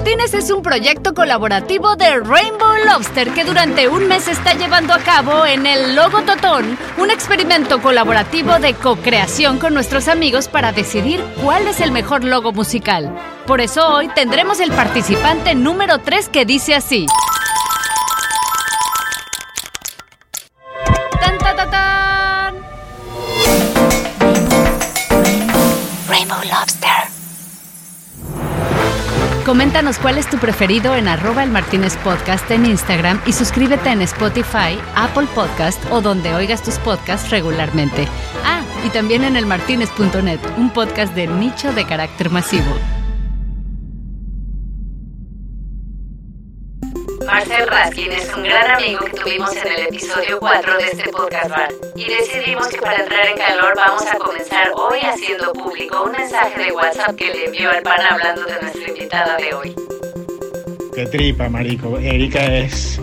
Martínez es un proyecto colaborativo de Rainbow Lobster que durante un mes está llevando a cabo en el Logo Totón un experimento colaborativo de co-creación con nuestros amigos para decidir cuál es el mejor logo musical. Por eso hoy tendremos el participante número 3 que dice así. Coméntanos cuál es tu preferido en arroba el Martínez Podcast en Instagram y suscríbete en Spotify, Apple Podcast o donde oigas tus podcasts regularmente. Ah, y también en elmartinez.net, un podcast de nicho de carácter masivo. Raskin es un gran amigo que tuvimos en el episodio 4 de este podcast y decidimos que para entrar en calor vamos a comenzar hoy haciendo público un mensaje de WhatsApp que le envió al pan hablando de nuestra invitada de hoy. Qué tripa, marico. Erika es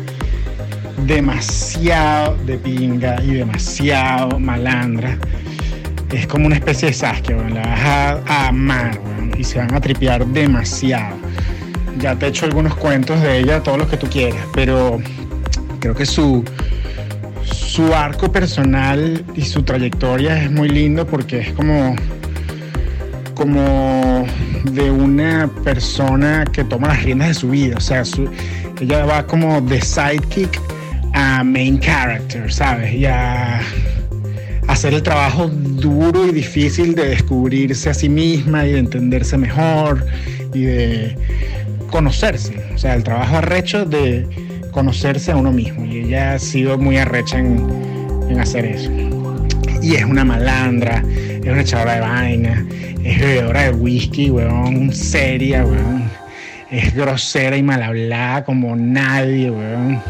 demasiado de pinga y demasiado malandra. Es como una especie de Saskia. La vas a, amar, Y se van a tripear demasiado. Ya te he hecho algunos cuentos de ella, todos los que tú quieras, pero creo que su, su arco personal y su trayectoria es muy lindo porque es como como de una persona que toma las riendas de su vida. O sea, su- ella va como de sidekick a main character, ¿sabes? Y a hacer el trabajo duro y difícil de descubrirse a sí misma y de entenderse mejor y de conocerse. O sea, el trabajo arrecho de conocerse a uno mismo. Y ella ha sido muy arrecha en, en hacer eso. Y es una malandra, es una echadora de vaina, es bebedora de whisky, weón, seria, weón. Es grosera y mal hablada como nadie, weón.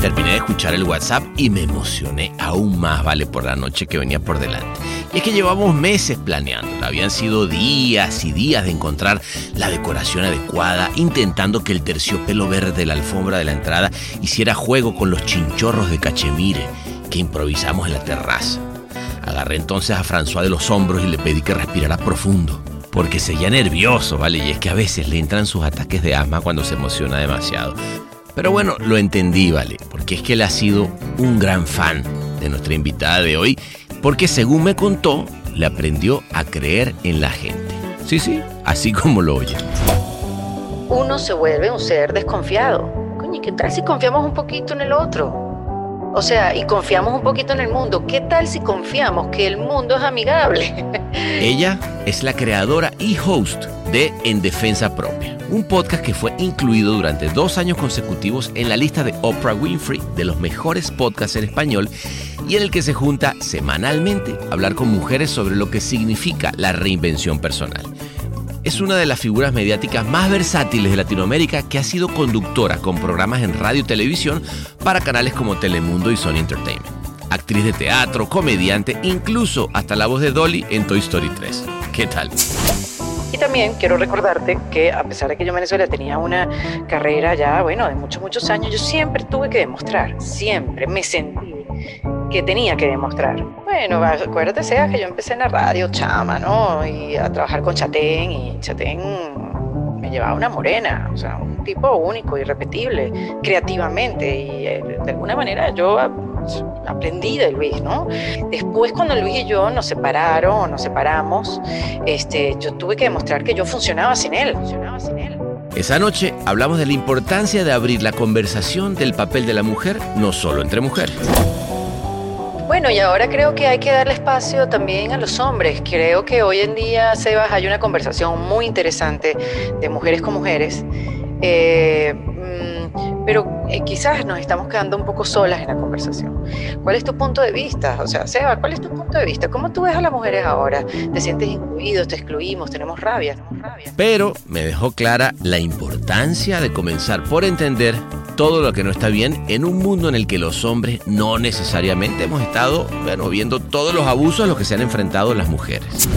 Terminé de escuchar el WhatsApp y me emocioné aún más, vale, por la noche que venía por delante. Y es que llevamos meses planeando. Habían sido días y días de encontrar la decoración adecuada, intentando que el terciopelo verde de la alfombra de la entrada hiciera juego con los chinchorros de cachemire que improvisamos en la terraza. Agarré entonces a François de los hombros y le pedí que respirara profundo, porque seguía nervioso, ¿vale? Y es que a veces le entran sus ataques de asma cuando se emociona demasiado. Pero bueno, lo entendí, ¿vale? Porque es que él ha sido un gran fan de nuestra invitada de hoy, porque según me contó, le aprendió a creer en la gente. Sí, sí, así como lo oye. uno se vuelve un ser desconfiado. Coño, ¿qué tal si confiamos un poquito en el otro? O sea, y confiamos un poquito en el mundo. ¿Qué tal si confiamos que el mundo es amigable? Ella es la creadora y host de En Defensa Propia, un podcast que fue incluido durante dos años consecutivos en la lista de Oprah Winfrey de los mejores podcasts en español y en el que se junta semanalmente a hablar con mujeres sobre lo que significa la reinvención personal. Es una de las figuras mediáticas más versátiles de Latinoamérica que ha sido conductora con programas en radio y televisión para canales como Telemundo y Sony Entertainment. Actriz de teatro, comediante, incluso hasta la voz de Dolly en Toy Story 3. ¿Qué tal? Y también quiero recordarte que a pesar de que yo en Venezuela tenía una carrera ya, bueno, de muchos, muchos años, yo siempre tuve que demostrar, siempre me sentí que tenía que demostrar. Bueno, acuérdate, sea que yo empecé en la radio, chama, ¿no? Y a trabajar con Chatén, y Chatén me llevaba una morena, o sea, un tipo único, irrepetible, creativamente, y eh, de alguna manera yo aprendí de Luis, ¿no? Después cuando Luis y yo nos separaron, nos separamos, este, yo tuve que demostrar que yo funcionaba sin él, funcionaba sin él. Esa noche hablamos de la importancia de abrir la conversación del papel de la mujer, no solo entre mujeres. Bueno, y ahora creo que hay que darle espacio también a los hombres. Creo que hoy en día, Sebas, hay una conversación muy interesante de mujeres con mujeres. Eh, pero eh, quizás nos estamos quedando un poco solas en la conversación. ¿Cuál es tu punto de vista? O sea, Sebas, ¿cuál es tu punto de vista? ¿Cómo tú ves a las mujeres ahora? ¿Te sientes incluido? ¿Te excluimos? ¿Tenemos rabia? ¿Tenemos rabia? Pero me dejó clara la importancia de comenzar por entender todo lo que no está bien en un mundo en el que los hombres no necesariamente hemos estado viendo todos los abusos a los que se han enfrentado las mujeres.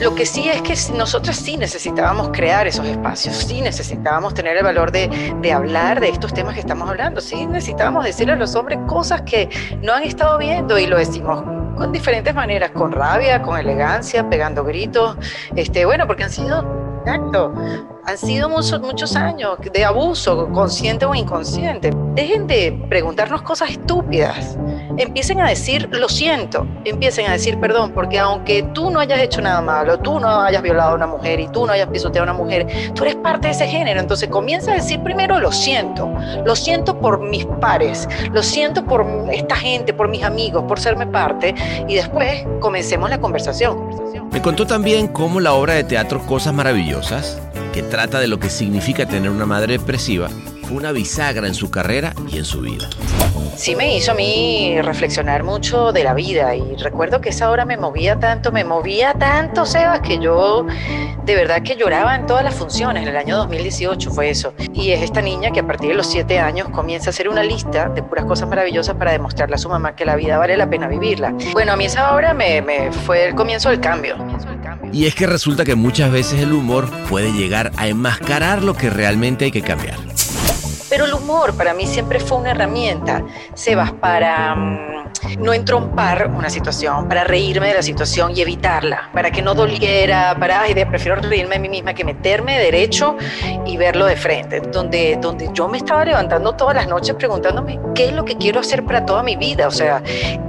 Lo que sí es que nosotras sí necesitábamos crear esos espacios, sí necesitábamos tener el valor de, de hablar de estos temas que estamos hablando, sí necesitábamos decirle a los hombres cosas que no han estado viendo y lo decimos con diferentes maneras, con rabia, con elegancia, pegando gritos, este, bueno, porque han sido, exacto, han sido muchos, muchos años de abuso, consciente o inconsciente. Dejen de preguntarnos cosas estúpidas. Empiecen a decir lo siento, empiecen a decir perdón, porque aunque tú no hayas hecho nada malo, tú no hayas violado a una mujer y tú no hayas pisoteado a una mujer, tú eres parte de ese género. Entonces comienza a decir primero lo siento, lo siento por mis pares, lo siento por esta gente, por mis amigos, por serme parte y después comencemos la conversación. Me contó también cómo la obra de teatro Cosas Maravillosas que trata de lo que significa tener una madre depresiva, fue una bisagra en su carrera y en su vida. Sí me hizo a mí reflexionar mucho de la vida y recuerdo que esa hora me movía tanto, me movía tanto, Sebas, que yo de verdad que lloraba en todas las funciones. En el año 2018 fue eso. Y es esta niña que a partir de los siete años comienza a hacer una lista de puras cosas maravillosas para demostrarle a su mamá que la vida vale la pena vivirla. Bueno, a mí esa obra me, me fue el comienzo del cambio. Y es que resulta que muchas veces el humor puede llegar a enmascarar lo que realmente hay que cambiar. Pero el humor para mí siempre fue una herramienta, Sebas, para mm, no entrompar una situación, para reírme de la situación y evitarla, para que no doliera, para, ay, prefiero reírme de mí misma que meterme derecho y verlo de frente, donde, donde yo me estaba levantando todas las noches preguntándome qué es lo que quiero hacer para toda mi vida, o sea,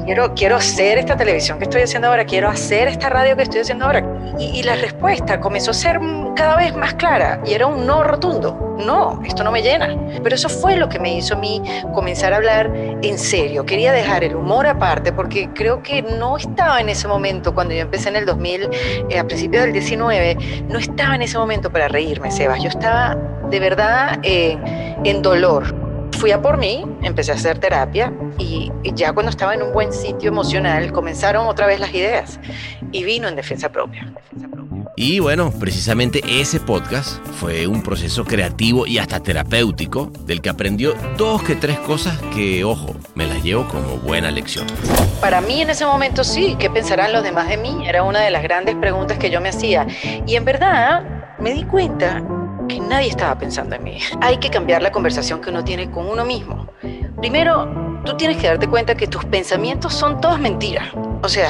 quiero, quiero hacer esta televisión que estoy haciendo ahora, quiero hacer esta radio que estoy haciendo ahora. Y, y la respuesta comenzó a ser cada vez más clara y era un no rotundo. No, esto no me llena. Pero eso fue lo que me hizo a mí comenzar a hablar en serio. Quería dejar el humor aparte porque creo que no estaba en ese momento, cuando yo empecé en el 2000, eh, a principios del 19, no estaba en ese momento para reírme, Sebas. Yo estaba de verdad eh, en dolor. Fui a por mí, empecé a hacer terapia y ya cuando estaba en un buen sitio emocional comenzaron otra vez las ideas y vino en defensa propia. Defensa propia. Y bueno, precisamente ese podcast fue un proceso creativo y hasta terapéutico del que aprendió dos que tres cosas que, ojo, me las llevo como buena lección. Para mí en ese momento sí, ¿qué pensarán los demás de mí? Era una de las grandes preguntas que yo me hacía. Y en verdad me di cuenta que nadie estaba pensando en mí. Hay que cambiar la conversación que uno tiene con uno mismo. Primero, tú tienes que darte cuenta que tus pensamientos son todas mentiras. O sea,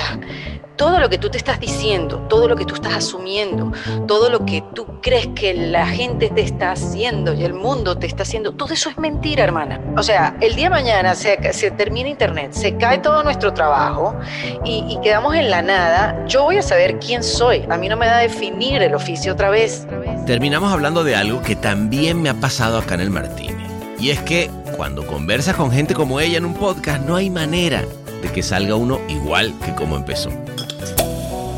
todo lo que tú te estás diciendo, todo lo que tú estás asumiendo, todo lo que tú crees que la gente te está haciendo y el mundo te está haciendo, todo eso es mentira, hermana. O sea, el día de mañana se, termina Internet, se cae todo nuestro trabajo y, quedamos en la nada, yo voy a saber quién soy. A mí no me da definir el oficio otra vez. Terminamos hablando de algo que también me ha pasado acá en el Martínez. Y es que cuando conversas con gente como ella en un podcast, no hay manera de que salga uno igual que como empezó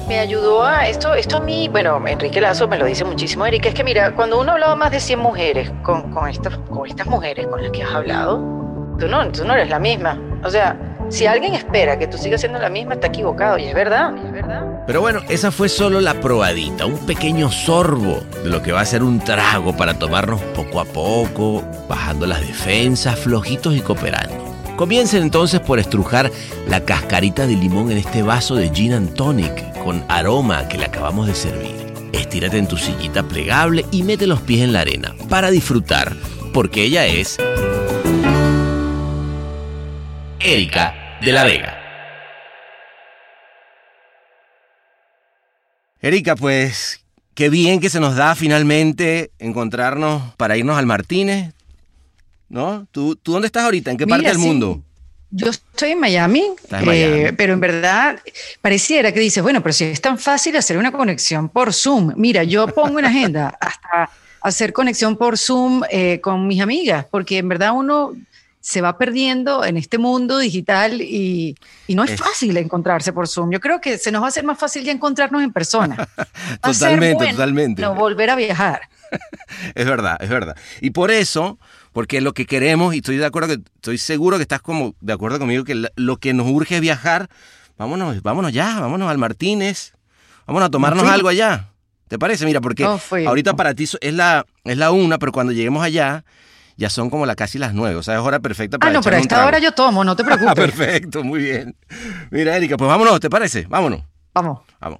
me ayudó a esto, esto a mí, bueno, Enrique Lazo me lo dice muchísimo, Erika, es que mira, cuando uno hablaba más de 100 mujeres con, con, estas, con estas mujeres con las que has hablado, tú no, tú no eres la misma. O sea, si alguien espera que tú sigas siendo la misma, está equivocado, y es verdad, y es verdad. Pero bueno, esa fue solo la probadita, un pequeño sorbo de lo que va a ser un trago para tomarnos poco a poco, bajando las defensas, flojitos y cooperando. Comiencen entonces por estrujar la cascarita de limón en este vaso de gin and tonic con aroma que le acabamos de servir. Estírate en tu sillita plegable y mete los pies en la arena para disfrutar, porque ella es Erika de la Vega. Erika, pues qué bien que se nos da finalmente encontrarnos para irnos al Martínez. ¿No? ¿Tú, ¿Tú dónde estás ahorita? ¿En qué parte del mundo? Yo estoy en Miami, eh, pero en verdad pareciera que dices, bueno, pero si es tan fácil hacer una conexión por Zoom. Mira, yo pongo en agenda hasta hacer conexión por Zoom eh, con mis amigas, porque en verdad uno se va perdiendo en este mundo digital y, y no es, es, fácil encontrarse por Zoom. Yo creo que se nos va a hacer más fácil ya encontrarnos en persona. totalmente, bueno totalmente. No volver a viajar. es verdad, es verdad. Y por eso porque lo que queremos, y estoy de acuerdo, que estoy seguro que estás como de acuerdo conmigo, que lo que nos urge es viajar. Vámonos, vámonos ya, vámonos al Martínez, vámonos a tomarnos algo allá. ¿Te parece? Mira, porque no ahorita para ti es la, es la una, pero cuando lleguemos allá, ya son como la casi las nueve, o sea, es hora perfecta para Ah, no, pero a esta hora yo tomo, no te preocupes. Perfecto, muy bien. Mira, Erika, pues vámonos, ¿te parece? Vámonos. Vamos. Vamos.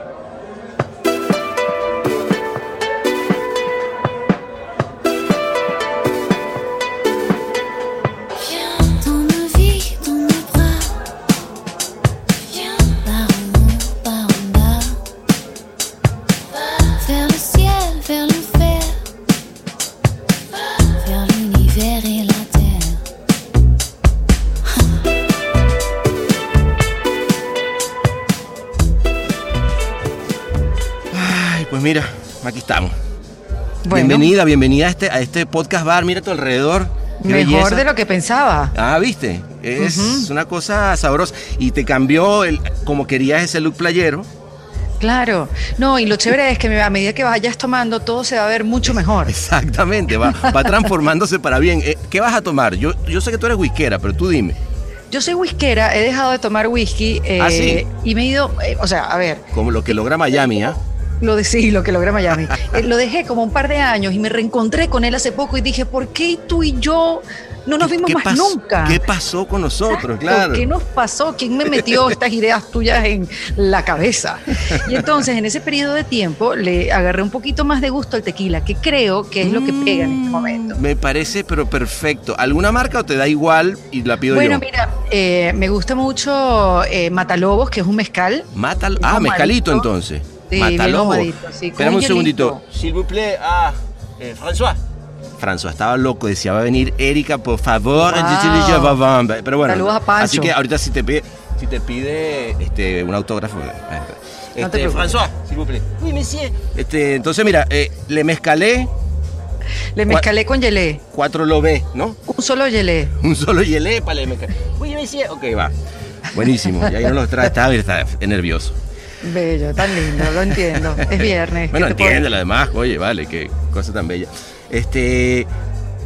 Bienvenida, bienvenida a este, a este podcast bar. Mira a tu alrededor. Mejor belleza. de lo que pensaba. Ah, viste. Es una cosa sabrosa. Y te cambió el, como querías ese look playero. Claro. No, y lo chévere es que a medida que vayas tomando, todo se va a ver mucho mejor. Exactamente, va, va transformándose para bien. Eh, ¿Qué vas a tomar? Yo, yo sé que tú eres whiskera, pero tú dime. Yo soy whiskera, he dejado de tomar whisky eh, Ah, ¿sí? y me he ido, eh, o sea, a ver, Como lo que logra Miami, ¿ah? Lo de sí, lo que logré Miami. Eh, lo dejé como un par de años y me reencontré con él hace poco y dije, ¿por qué tú y yo no nos vimos ¿Qué más nunca? ¿Qué pasó con nosotros? Exacto, Claro. ¿Qué nos pasó? ¿Quién me metió estas ideas tuyas en la cabeza? Y entonces, en ese periodo de tiempo, le agarré un poquito más de gusto al tequila, que creo que es lo que pega en este Mm, momento. Me parece, pero perfecto. ¿Alguna marca o te da igual y la pido Bueno, yo? mira, eh, me gusta mucho eh, Matalobos, que es un mezcal. Bien Ah, mezcalito entonces. Sí, Mátalo. sí, un un segundito. S'il vous plaît, ah, eh, François. François estaba loco, decía va a venir Erika, por favor. Wow. Pero bueno, Saludos a Pancho. así que ahorita si te pide, si te pide este, un autógrafo. eh, No te Este. François, s'il vous plaît. Oui, monsieur. Este, entonces mira, eh, le mezcalé, Le mezcalé con gelé, cuatro lobé, ¿no? un solo gelé. Un solo yelé para le mezcalé. Oui, monsieur. Ok, va. Buenísimo. Y ahí no los trae, está, está nervioso. Bello, tan lindo, lo entiendo. Es viernes. Bueno, ¿qué te puedo- entiéndelo además, oye, vale, qué cosa tan bella. Este,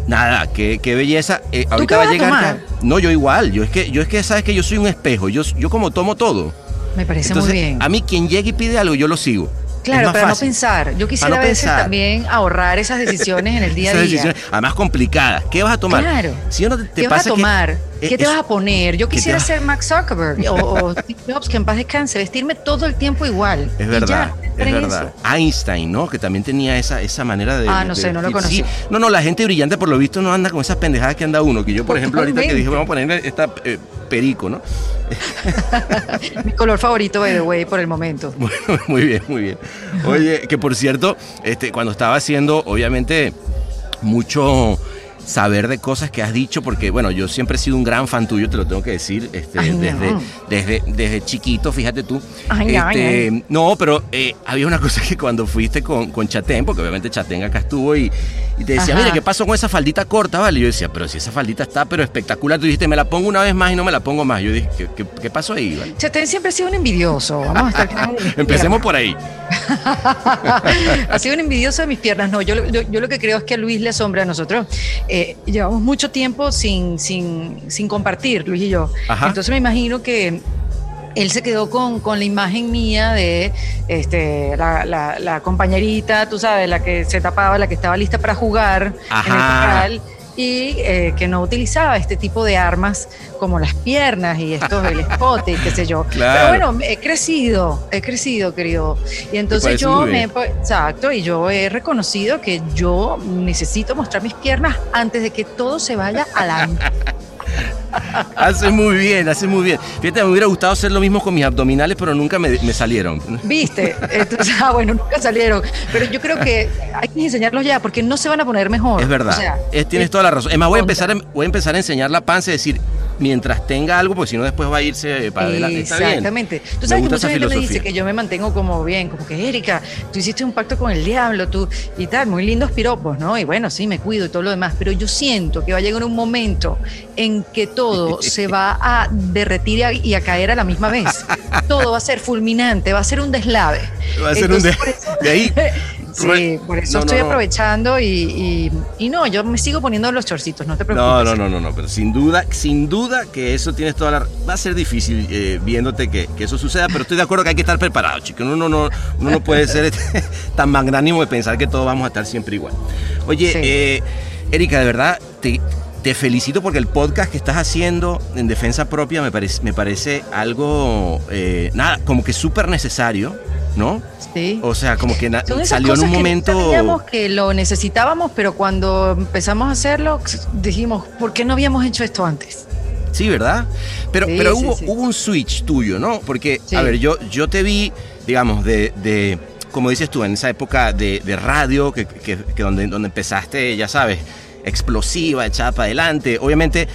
nada, qué, qué belleza. Eh, ahorita qué va a vas a llegar. tomar? No, yo igual, yo es que, yo es que sabes que yo soy un espejo, yo, yo como tomo todo. Me parece Entonces, muy bien. a mí quien llegue y pide algo, yo lo sigo. Claro, para no pensar. Yo quisiera no a veces pensar. también ahorrar esas decisiones en el día a día. además complicadas. ¿Qué vas a tomar? Claro. Si uno te, te ¿Qué vas pasa a que- tomar? eh, ¿Qué te vas a poner? Yo ¿qué te quisiera vas- ser Mark Zuckerberg o, o Steve Jobs, que en paz descanse, vestirme todo el tiempo igual. Es verdad, ya, es verdad. eso. Einstein, ¿no? Que también tenía esa, esa manera de. Ah, no de sé, no lo conocí. Sí. No, no, la gente brillante por lo visto no anda con esas pendejadas que anda uno. Que yo, por ejemplo, ahorita que dije, vamos a ponerle esta eh, perico, ¿no? Mi color favorito, by the way, por el momento. Bueno, muy bien, muy bien. Oye, que por cierto, este, cuando estaba haciendo, obviamente, mucho saber de cosas que has dicho, porque bueno, yo siempre he sido un gran fan tuyo, te lo tengo que decir, este, Ay, no. desde, desde, desde chiquito, fíjate tú. Ay, Este, ay. No, pero eh, había una cosa que cuando fuiste con, con Chatén, porque obviamente Chatén acá estuvo y, y te decía, mira, ¿qué pasó con esa faldita corta? Vale, y yo decía, pero si esa faldita está, pero espectacular, tú dijiste, me la pongo una vez más y no me la pongo más. Yo dije, ¿qué, qué, qué pasó ahí? Vale? Chatén siempre ha sido un envidioso. Vamos a estar claros. Empecemos por ahí. ha sido un envidioso de mis piernas. No, yo, yo, yo lo que creo es que a Luis le asombra a nosotros. Eh, llevamos mucho tiempo sin, sin, sin compartir, Luis y yo. Ajá. Entonces me imagino que él se quedó con, con la imagen mía de este, la, la- la compañerita, tú sabes, la que se tapaba, la que estaba lista para jugar Ajá. en el y eh, que no utilizaba este tipo de armas como las piernas y estos, el escote y qué sé yo. Claro. Pero bueno, he crecido, he crecido, querido. Y entonces yo me, exacto, y yo he reconocido que yo necesito mostrar mis piernas antes de que todo se vaya a la Hace muy bien, hace muy bien. Fíjate, me hubiera gustado hacer lo mismo con mis abdominales, pero nunca me, me salieron. ¿Viste? Entonces, ah, bueno, nunca salieron. Pero yo creo que hay que enseñarlos ya, porque no se van a poner mejor. Es verdad. O sea, Es- tienes es- toda la razón. Es más, voy a, empezar, voy a empezar a enseñar la panza y decir, mientras tenga algo, porque si no después va a irse para adelante. Está bien. Exactamente. Tú sabes que mucha gente me dice que yo me mantengo como bien, como que Erika, tú hiciste un pacto con el diablo, tú y tal, muy lindos piropos, ¿no? Y bueno, sí, me cuido y todo lo demás, pero yo siento que va a llegar un momento en que todo se va a derretir y a, caer a la misma vez. Todo va a ser fulminante, va a ser un deslave. Va a ser un de, de ahí. Sí, por eso No, estoy no. aprovechando y, y- y no, yo me sigo poniendo los chorcitos, no te preocupes. No, no, no, no, no, pero sin duda, sin duda que eso tienes toda la... Va a ser difícil eh, viéndote que, que eso suceda, pero estoy de acuerdo que hay que estar preparado, chicos. Uno no, no, uno no puede ser este, tan magnánimo de pensar que todos vamos a estar siempre igual. Oye, Sí. eh, Erika, de verdad, te, te felicito porque el podcast que estás haciendo en defensa propia me parece, me parece algo, eh, nada, como que súper necesario, ¿no? Sí. O sea, como que salió en un que momento... sabíamos que lo necesitábamos, pero cuando empezamos a hacerlo, dijimos, ¿por qué no habíamos hecho esto antes? Sí, ¿verdad? Pero, Sí, pero sí, hubo, sí. hubo un switch tuyo, ¿no? Porque, a ver, yo, yo te vi, digamos, de, de, como dices tú, en esa época de, de radio, que, que- que donde, donde empezaste, ya sabes, explosiva, echada para adelante. Obviamente,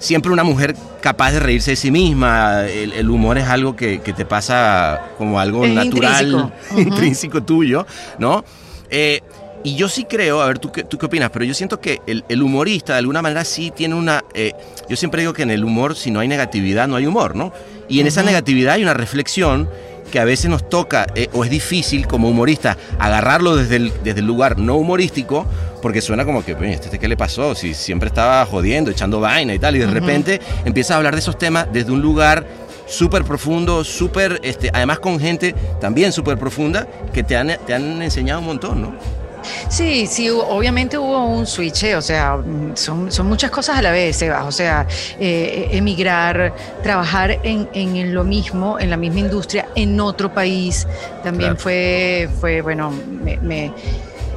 siempre una mujer capaz de reírse de sí misma. El, humor es algo que, te pasa como algo natural, intrínseco, tuyo, ¿no? Eh, y yo sí creo, a ver, ¿tú qué, tú qué opinas? Pero yo siento que el, humorista de alguna manera sí tiene una... Eh, yo siempre digo que en el humor, si no hay negatividad, no hay humor, ¿no? Y en esa negatividad hay una reflexión que a veces nos toca eh, o es difícil como humorista agarrarlo desde el, desde el lugar no humorístico, porque suena como que, ¿este qué le pasó? Si siempre estaba jodiendo, echando vaina y tal, y de repente empieza a hablar de esos temas desde un lugar súper profundo, súper, este, además con gente también súper profunda que te han, te han enseñado un montón, ¿no? Sí, sí, obviamente hubo un switch, eh, o sea, son, son, muchas cosas a la vez, o sea, eh, emigrar, trabajar en, en, lo mismo, en la misma industria, en otro país, también fue, fue, bueno, me me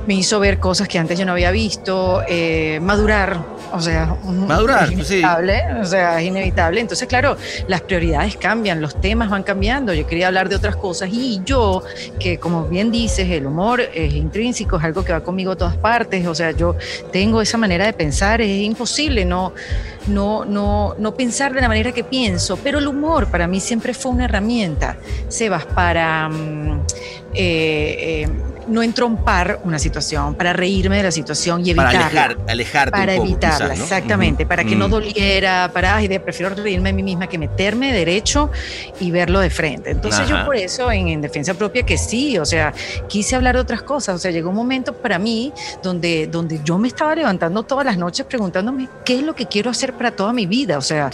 hizo ver cosas que antes yo no había visto, eh, madurar, o sea, madurar, es inevitable, o sea, es inevitable. Entonces, claro, las prioridades cambian, los temas van cambiando. Yo quería hablar de otras cosas y yo, que como bien dices, el humor es intrínseco, es algo que va conmigo a todas partes. O sea, yo tengo esa manera de pensar, es imposible no, no, no, no pensar de la manera que pienso. Pero el humor para mí siempre fue una herramienta, Sebas, para mm, eh, eh, no entrompar una situación, para reírme de la situación y evitarla. Para alejar, Para evitarla, exactamente, para que no mm. doliera, para, ay, de, prefiero reírme de mí misma que meterme derecho y verlo de frente. Entonces yo por eso, en, defensa propia, que sí, o sea, quise hablar de otras cosas, o sea, llegó un momento para mí donde, donde yo me estaba levantando todas las noches preguntándome qué es lo que quiero hacer para toda mi vida, o sea,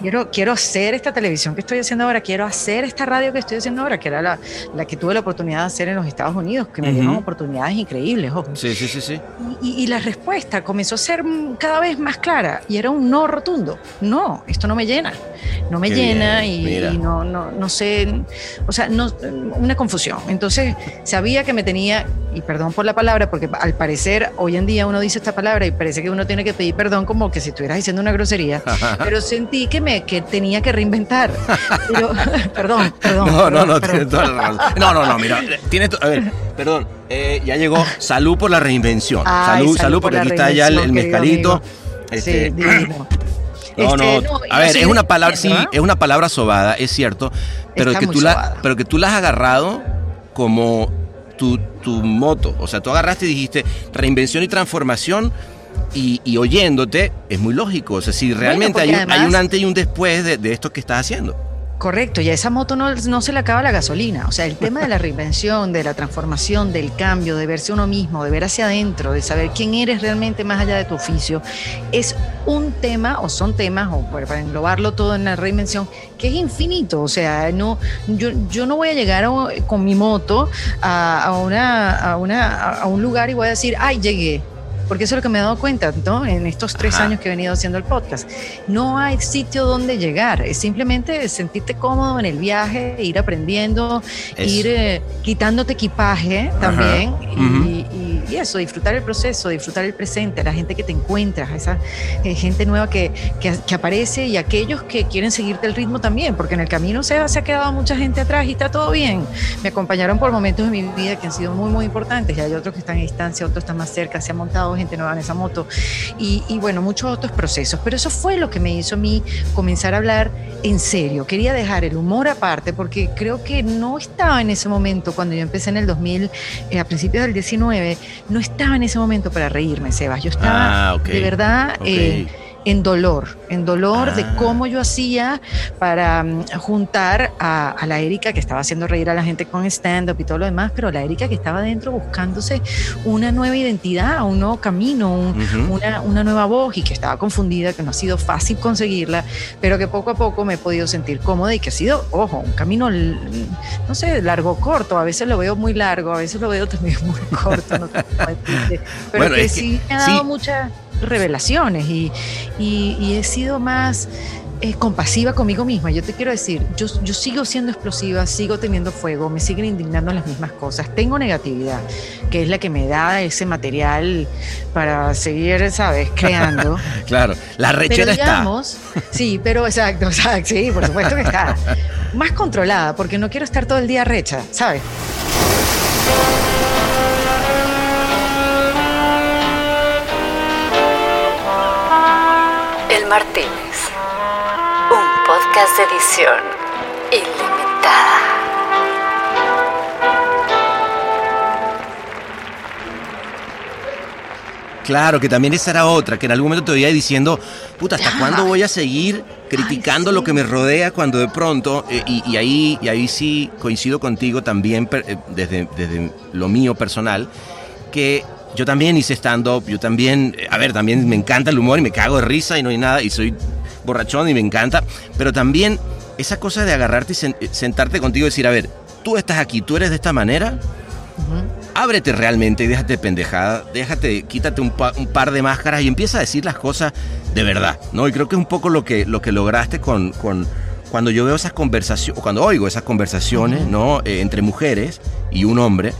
quiero, quiero hacer esta televisión que estoy haciendo ahora, quiero hacer esta radio que estoy haciendo ahora, que era la, la que tuve la oportunidad de hacer en los Estados Unidos, que me me oportunidades increíbles. Sí, sí, sí, sí. Y, la respuesta comenzó a ser cada vez más clara y era un no rotundo. No, esto no me llena. No me llena y, no, no, no sé, o sea, no, una confusión. Entonces sabía que me tenía, y perdón por la palabra, porque al parecer hoy en día uno dice esta palabra y parece que uno tiene que pedir perdón como que si estuvieras diciendo una grosería, pero sentí que me que tenía que reinventar. perdón, perdón. No, no, no, No, no, no, mira, tiene, a ver, perdón, eh, ya llegó. Salud por la reinvención. salud, salud, porque aquí está ya el, mezcalito. Este, no, no, este, A ver, es una palabra, sí, es una palabra sobada, es cierto, pero que, tú la, pero que tú la has agarrado como tu, tu moto. O sea, tú agarraste y dijiste reinvención y transformación. Y, oyéndote, es muy lógico. O sea, si realmente hay, hay, un antes y un después de, de esto que estás haciendo. Correcto, y a esa moto no, no, se le acaba la gasolina. O sea, el tema de la reinvención, de la transformación, del cambio, de verse uno mismo, de ver hacia adentro, de saber quién eres realmente más allá de tu oficio, es un tema, o son temas, o para englobarlo todo en la reinvención, que es infinito. O sea, no, yo, yo no voy a llegar con mi moto a, una, a, una, a un lugar y voy a decir, ay, llegué porque eso es lo que me he dado cuenta ¿no? en estos tres años que he venido haciendo el podcast. No hay sitio donde llegar, es simplemente sentirte cómodo en el viaje, ir aprendiendo, ir eh, quitándote equipaje también y, eso, disfrutar el proceso, disfrutar el presente, la gente que te encuentras, esa eh, gente nueva que, que, aparece y aquellos que quieren seguirte el ritmo también, porque en el camino se, se ha quedado mucha gente atrás y está todo bien. Me acompañaron por momentos de mi vida que han sido muy, muy importantes y hay otros que están a distancia, otros están más cerca, se han montado gente nueva en esa moto y, bueno, muchos otros procesos. Pero eso fue lo que me hizo a mí comenzar a hablar en serio. Quería dejar el humor aparte porque creo que no estaba en ese momento, cuando yo empecé en el 2000, eh, a principios del 19, no estaba en ese momento para reírme, Sebas. Yo estaba ah, de verdad... Eh, en dolor, en dolor de ah. cómo yo hacía para mm, juntar a, la Erika que estaba haciendo reír a la gente con stand-up y todo lo demás, pero la Erika que estaba dentro buscándose una nueva identidad, un nuevo camino, una, una, nueva voz y que estaba confundida, que no ha sido fácil conseguirla, pero que poco a poco me he podido sentir cómoda y que ha sido, ojo, un camino, no sé, largo o corto, a veces lo veo muy largo, a veces lo veo también muy corto, no pero que, sí me ha dado mucha revelaciones y, y, he sido más eh, compasiva conmigo misma. Yo te quiero decir, yo, yo sigo siendo explosiva, sigo teniendo fuego, me siguen indignando las mismas cosas. Tengo negatividad, que es la que me da ese material para seguir, ¿sabes?, creando. claro, la rechera digamos, Sí, pero exacto, exacto, sí, por supuesto que está. Más controlada, porque no quiero estar todo el día recha, ¿sabes? Martínez. podcast de edición ilimitada. Claro, que también esa era otra, que en algún momento te veía diciendo, puta, ¿hasta cuándo voy a seguir criticando lo que me rodea cuando de pronto, eh, y, ahí, y ahí sí coincido contigo también eh, desde, desde lo mío personal, que yo también hice stand-up, yo también, a ver, también me encanta el humor y me cago de risa y no hay nada, y soy borrachón y me encanta, pero también esa cosa de agarrarte y sentarte contigo y decir, a ver, tú estás aquí, tú eres de esta manera, ábrete realmente y déjate pendejada, déjate, quítate un, par de máscaras y empieza a decir las cosas de verdad, ¿no? Y creo que es un poco lo que, lo que lograste con, con cuando yo veo esas conversaciones, o cuando oigo esas conversaciones, ¿no? Eh, entre mujeres y un hombre,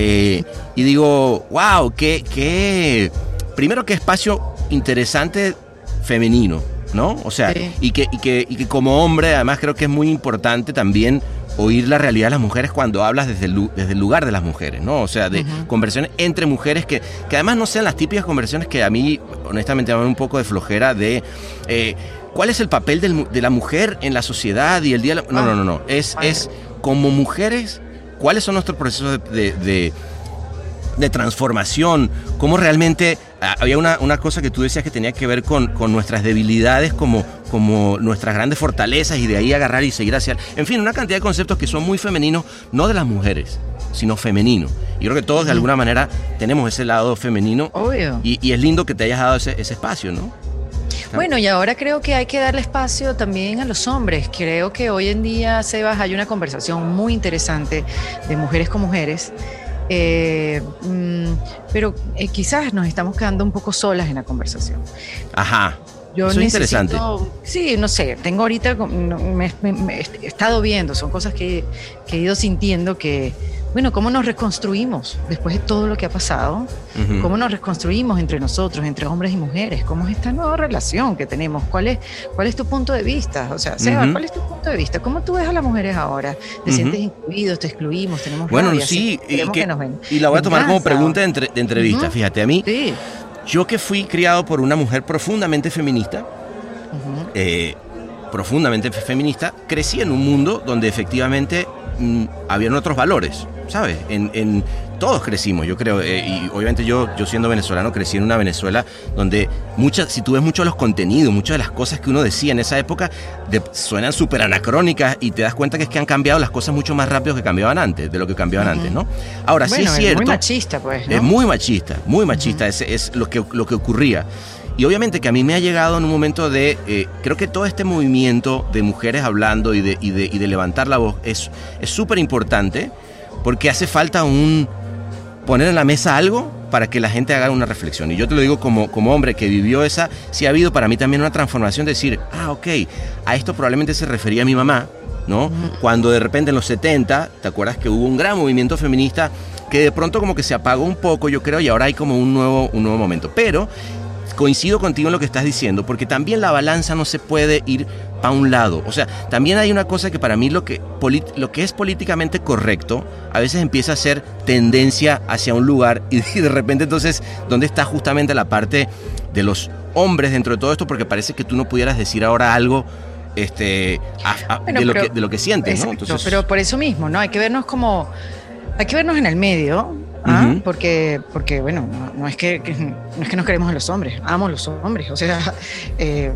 eh, y digo, wow, qué, qué, primero qué espacio interesante femenino, ¿no? O sea, y, que, y, que, y que como hombre, además creo que es muy importante también oír la realidad de las mujeres cuando hablas desde el, desde el lugar de las mujeres, ¿no? O sea, de conversaciones entre mujeres que, que además no sean las típicas conversaciones que a mí, honestamente, me dan un poco de flojera de... Eh, ¿Cuál es el papel de la mujer en la sociedad y el día... no, no, no, no. Es, es como mujeres, ¿cuáles son nuestros procesos de de transformación, cómo realmente ah, había una, una, cosa que tú decías que tenía que ver con, con, nuestras debilidades como, como nuestras grandes fortalezas y de ahí agarrar y seguir hacia... En fin, una cantidad de conceptos que son muy femeninos, no de las mujeres, sino femenino. Y creo que todos de alguna manera tenemos ese lado femenino. Obvio. Y, y es lindo que te hayas dado ese, ese espacio, ¿no? Bueno, y ahora creo que hay que darle espacio también a los hombres. Creo que hoy en día, Sebas, hay una conversación muy interesante de mujeres con mujeres eh, mm, pero eh, quizás nos estamos quedando un poco solas en la conversación. Ajá. Yo Eso es interesante. Sí, no sé, tengo ahorita, me, he estado viendo, son cosas que, que he ido sintiendo que, bueno, cómo nos reconstruimos después de todo lo que ha pasado, cómo nos reconstruimos entre nosotros, entre hombres y mujeres, cómo es esta nueva relación que tenemos, cuál es, cuál es tu punto de vista, o sea, Seba, ¿cuál es tu punto de vista? ¿Cómo tú ves a las mujeres ahora? ¿Te sientes incluidos, te excluimos, tenemos Bueno, sí, y, y, la voy a tomar como pregunta de, entrevista, fíjate, a mí, yo que fui criado por una mujer profundamente feminista, eh, profundamente feminista, crecí en un mundo donde efectivamente mm, habían otros valores. ¿sabes? En, todos crecimos, yo creo, eh, y obviamente yo, yo siendo venezolano crecí en una Venezuela donde muchas, si tú ves mucho de los contenidos, muchas de las cosas que uno decía en esa época suenan súper anacrónicas y te das cuenta que es que han cambiado las cosas mucho más rápido que cambiaban antes, de lo que cambiaban antes, ¿no? Ahora sí es cierto. Es muy machista, pues. Es muy machista, muy machista, es, es lo, que, lo que ocurría. Y obviamente que a mí me ha llegado en un momento de, eh, creo que todo este movimiento de mujeres hablando y de, y de, y de levantar la voz es súper importante porque hace falta un poner en la mesa algo para que la gente haga una reflexión. Y yo te lo digo como, como hombre que vivió esa, sí ha habido para mí también una transformación de decir, ah, ok, a esto probablemente se refería mi mamá, ¿no? Cuando de repente en los 70, ¿te acuerdas que hubo un gran movimiento feminista que de pronto como que se apagó un poco, yo creo, y ahora hay como un nuevo, un nuevo momento. Pero coincido contigo en lo que estás diciendo, porque también la balanza no se puede ir para un lado. O sea, también hay una cosa que para mí lo que, lo que es políticamente correcto, a veces empieza a ser tendencia hacia un lugar y de repente entonces, ¿dónde está justamente la parte de los hombres dentro de todo esto? Porque parece que tú no pudieras decir ahora algo este, de, lo que, de lo que sientes, ¿no? pero por eso mismo, ¿no? Hay que vernos como, hay que vernos en el medio, ¿ah? porque, porque, bueno, no, es que, no es que nos queremos a los hombres, amo a los hombres, o sea, eh,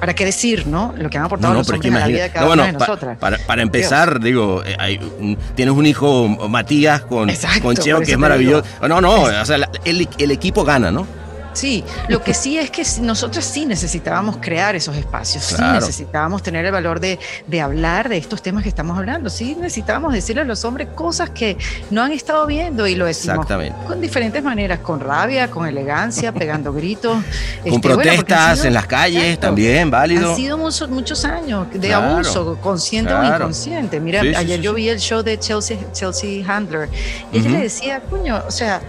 ¿para qué decir, no? Lo que han aportado los hombres a la vida de cada una de nosotras. Para, empezar, digo, eh, hay tienes un hijo Matías con, con Cheo que es maravilloso. No, no, o sea, el, el equipo gana, ¿no? Sí, lo que sí es que nosotros sí necesitábamos crear esos espacios, sí necesitábamos tener el valor de, hablar de estos temas que estamos hablando, sí necesitábamos decirle a los hombres cosas que no han estado viendo y lo decimos con diferentes maneras, con rabia, con elegancia, pegando gritos. con este, protestas en las calles también, válido. Han sido muchos, muchos años de abuso, consciente o inconsciente. Mira, ayer yo vi el show de Chelsea, Chelsea Handler y ella le decía, coño, o sea,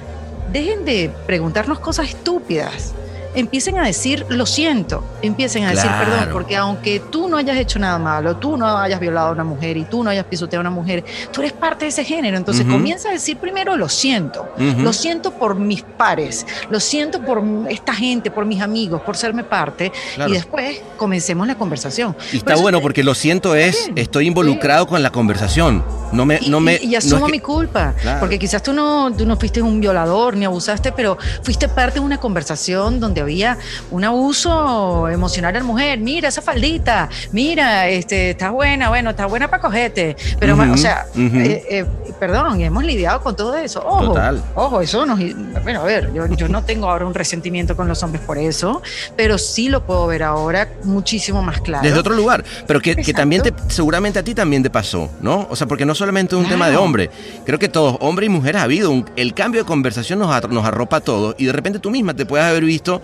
dejen de preguntarnos cosas estúpidas. Empiecen a decir lo siento, empiecen a decir perdón, porque aunque tú no hayas hecho nada malo, tú no hayas violado a una mujer y tú no hayas pisoteado a una mujer, tú eres parte de ese género. Entonces comienza a decir primero lo siento, lo siento por mis pares, lo siento por esta gente, por mis amigos, por serme parte Claro. y después comencemos la conversación. Y está Por bueno porque lo siento es, Bien. estoy involucrado con la conversación. No me, y, no me, y- y no asumo es que- mi culpa, Claro. porque quizás tú no, tú no fuiste un violador ni abusaste, pero fuiste parte de una conversación donde había un abuso emocional a la mujer. Mira esa faldita, mira, este, está buena, bueno, está buena para cogerte. Pero, Ujú, o sea, ujú. eh, eh, perdón, hemos lidiado con todo eso. Ojo, Total. ojo, eso nos. Bueno, a ver, yo, yo no tengo ahora un resentimiento con los hombres por eso, pero sí lo puedo ver ahora muchísimo más claro. Desde otro lugar, pero que, que también te, seguramente a ti también te pasó, ¿no? O sea, porque no solamente es un tema de hombre, creo que todos, hombres y mujeres, ha habido un- el cambio de conversación nos, nos arropa a todos y de repente tú misma te puedes haber visto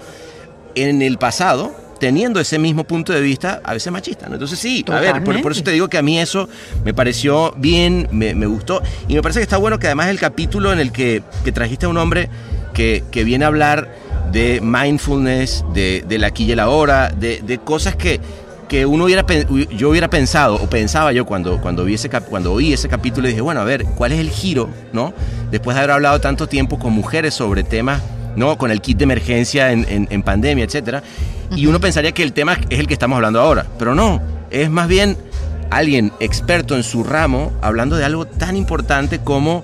en el pasado teniendo ese mismo punto de vista, a veces machista, ¿no? Entonces sí, a ver, por, por eso Totalmente. te digo que a mí eso me pareció bien, me, me gustó y me parece que está bueno que además el capítulo en el que, que trajiste a un hombre que, que viene a hablar de mindfulness, de, de la aquí y el ahora, de, de cosas que, que uno hubiera, yo hubiera pensado, o pensaba yo cuando, cuando, vi ese cuando oí ese capítulo, y dije, bueno, a ver, ¿cuál es el giro, no? Después de haber hablado tanto tiempo con mujeres sobre temas, ¿no? Con el kit de emergencia en, en- pandemia, etcétera. Y uno pensaría que el tema es el que estamos hablando ahora, pero no, es más bien alguien experto en su ramo hablando de algo tan importante como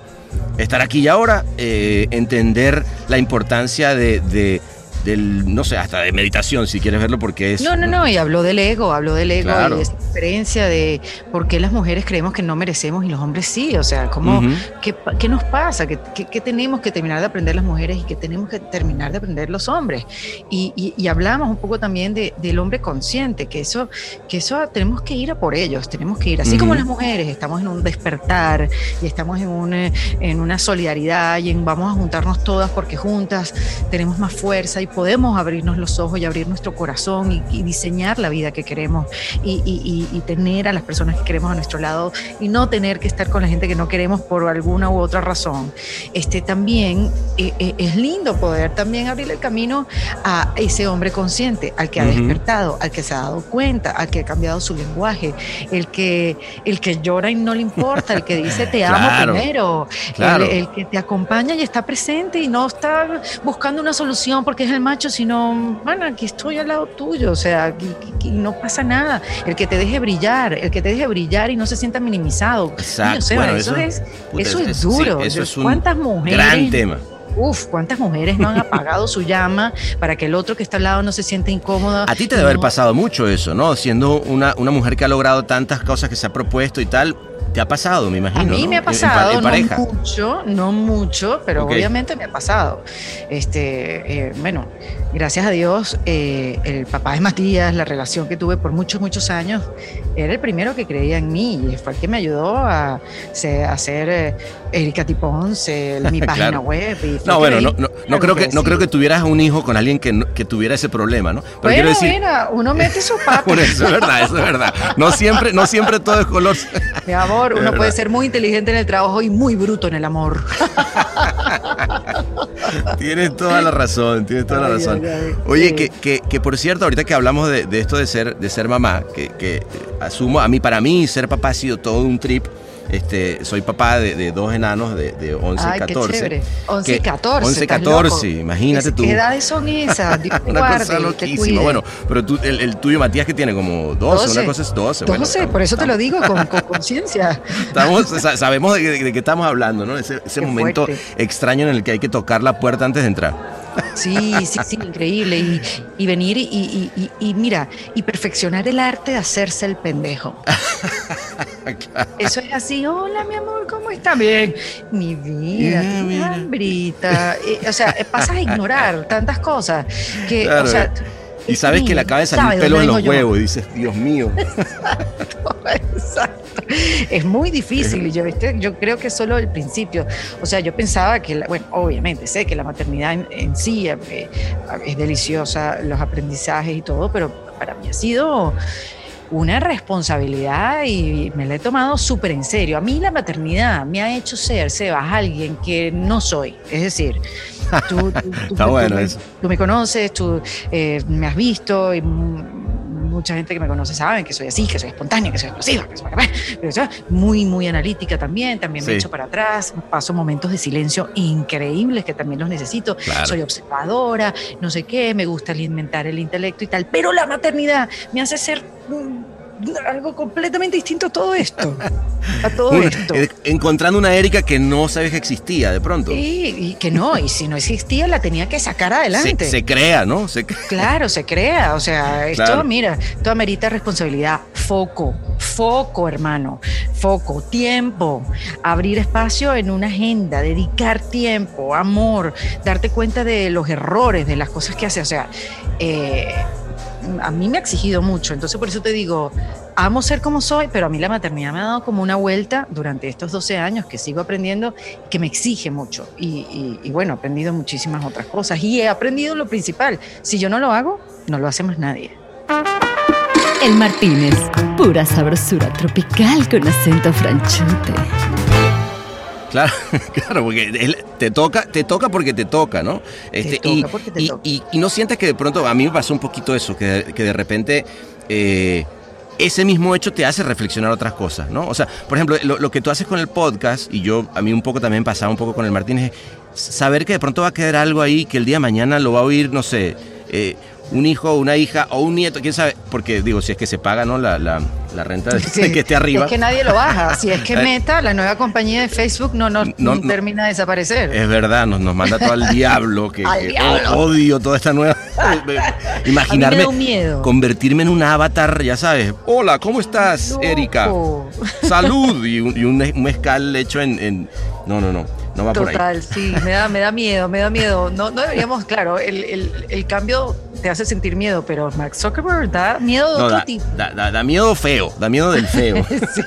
estar aquí y ahora, eh, entender la importancia de- del, no sé, hasta de meditación, si quieres verlo, porque es... No, no, no, y habló del ego, habló del ego Claro. y de esa diferencia de por qué las mujeres creemos que no merecemos y los hombres sí, o sea, ¿cómo, Ujú. ¿qué, pa- qué nos pasa? ¿Qué, qué, qué tenemos que terminar de aprender las mujeres y qué tenemos que terminar de aprender los hombres? Y, y, y hablamos un poco también de, del hombre consciente, que eso, que eso tenemos que ir a por ellos, tenemos que ir, así como Ujú. las mujeres, estamos en un despertar y estamos en, un, eh, en una solidaridad y en vamos a juntarnos todas porque juntas tenemos más fuerza y podemos abrirnos los ojos y abrir nuestro corazón y, y diseñar la vida que queremos y, y- y- tener a las personas que queremos a nuestro lado y no tener que estar con la gente que no queremos por alguna u otra razón. Este, también eh, eh, es lindo poder también abrir el camino a ese hombre consciente, al que ha Ujú. despertado, al que se ha dado cuenta, al que ha cambiado su lenguaje, el que, el que llora y no le importa, el que dice te amo Claro, primero, claro. el, el que te acompaña y está presente y no está buscando una solución porque es el macho, sino, bueno, aquí estoy al lado tuyo, o sea, aquí, aquí no pasa nada. El que te deje brillar, el que te deje brillar y no se sienta minimizado. Exacto. Bueno, eso, eso- es, puta, eso es, es- sí, duro. eso es un ¿Cuántas mujeres? Gran tema. Uf, ¿cuántas mujeres no han apagado su llama para que el otro que está al lado no se sienta incómoda? A ti te debe haber pasado mucho eso, ¿no? Siendo una, una mujer que ha logrado tantas cosas que se ha propuesto y tal, te ha pasado, me imagino. A mí ¿no? me ha en pasado, en pareja. no mucho, no mucho, pero obviamente me ha pasado. Este, eh, bueno, gracias a Dios, eh, el papá de Matías, la relación que tuve por muchos, muchos años, era el primero que creía en mí y fue el que me ayudó a, a hacer eh, Erika Tipons, eh, mi página Claro. web. y No, bueno, que no, no, no creo que, no sí. creo que tuvieras un hijo con alguien que, no- que tuviera ese problema, ¿no? Pero Bueno, quiero decir, mira, uno mete su pata. por eso es verdad, eso es verdad. No siempre, no siempre todo es color. Mi amor, uno puede ser muy inteligente en el trabajo y muy bruto en el amor. Tienes toda la razón, tienes toda la razón. Oye, que, que, que por cierto, ahorita que hablamos de, de esto de ser, de ser mamá, que, que eh, asumo, a mí, para mí, ser papá ha sido todo un trip. Este, soy papá de, de dos enanos de, de 11 Ay, y qué 14. chévere. 11 y que- 14. 11 y estás 14, loco. imagínate ¿Qué- tú. ¿Qué edades son esas? Dios Una guarde, cosa loquísima. Bueno, pero tú, el, el tuyo, Matías, que tiene como 12, una cosa es 12. bueno, 12, estamos- por eso te lo digo con con conciencia. Sabemos de, de- qué estamos hablando, ¿no? Ese, ese Qué momento fuerte. extraño en el que hay que tocar la puerta antes de entrar. Sí, sí, sí, increíble. Y, y venir y, y- y- y mira, y perfeccionar el arte de hacerse el pendejo. Eso es así, hola mi amor, ¿cómo está? Bien, mi vida, Yeah, mira. hambrita. Eh, o sea, pasas a ignorar tantas cosas que, Claro, o sea, eh. Y este sabes que le acaba de salir pelos en los yo. huevos y dices, Dios mío. Exacto. Es muy difícil y yo, ¿viste? yo creo que es solo el principio. O sea, yo pensaba que, la- bueno, obviamente sé que la maternidad en, en sí eh, es deliciosa, los aprendizajes y todo, pero para mí ha sido una responsabilidad y me la he tomado súper en serio. A mí la maternidad me ha hecho ser, Sebas, alguien que no soy. Es decir, tú, tú, me conoces, tú eh, me has visto y mucha gente que me conoce sabe que soy así, que soy espontánea, que soy explosiva, que soy muy, muy analítica también, también me echo para atrás, paso momentos de silencio increíbles que también los necesito, soy observadora, no sé qué, me gusta alimentar el intelecto y tal, pero la maternidad me hace ser algo completamente distinto a todo esto. A todo esto. Encontrando una Erika que no sabes que existía de pronto. Sí, y que no, y si no existía la tenía que sacar adelante. Se, crea, ¿no? Se Claro, se crea. O sea, esto, mira, esto amerita responsabilidad. Foco, foco, hermano. Foco, tiempo. Abrir espacio en una agenda, dedicar tiempo, amor, darte cuenta de los errores, de las cosas que hace. O sea, eh, a mí me ha exigido mucho, entonces por eso te digo, amo ser como soy, pero a mí la maternidad me ha dado como una vuelta durante estos 12 años que sigo aprendiendo, que me exige mucho. Y, bueno, he aprendido muchísimas otras cosas y he aprendido lo principal, si yo no lo hago, no lo hace más nadie. El Martínez, pura sabrosura tropical con acento franchute. Claro, claro, porque te toca, te toca porque te toca, ¿no? Este, y, y, no sientes que de pronto, a mí me pasó un poquito eso, que, que de repente eh, ese mismo hecho te hace reflexionar otras cosas, ¿no? O sea, por ejemplo, lo, que tú haces con el podcast, y yo, a mí un poco también pasaba un poco con el Martínez, saber que de pronto va a quedar algo ahí que el día de mañana lo va a oír, no sé, eh, un hijo, una hija o un nieto, quién sabe, porque digo, si es que se paga ¿no? la, la, la renta de, que esté arriba. Es que nadie lo baja, si es que eh, Meta, la nueva compañía de Facebook, no, no, termina de desaparecer. Es verdad, nos, nos manda todo al diablo, que, odio toda esta nueva... Imaginarme, convertirme en un avatar, ya sabes, hola, ¿cómo estás, Erika? Salud, y un, y un, mezcal hecho en, en... No, no, no. No va Total, por ahí. sí, me da, me da miedo, me da miedo. No, no deberíamos, claro, el, el, el cambio te hace sentir miedo, pero Mark Zuckerberg da miedo de otro tipo. Da, miedo feo, da miedo del feo. sí.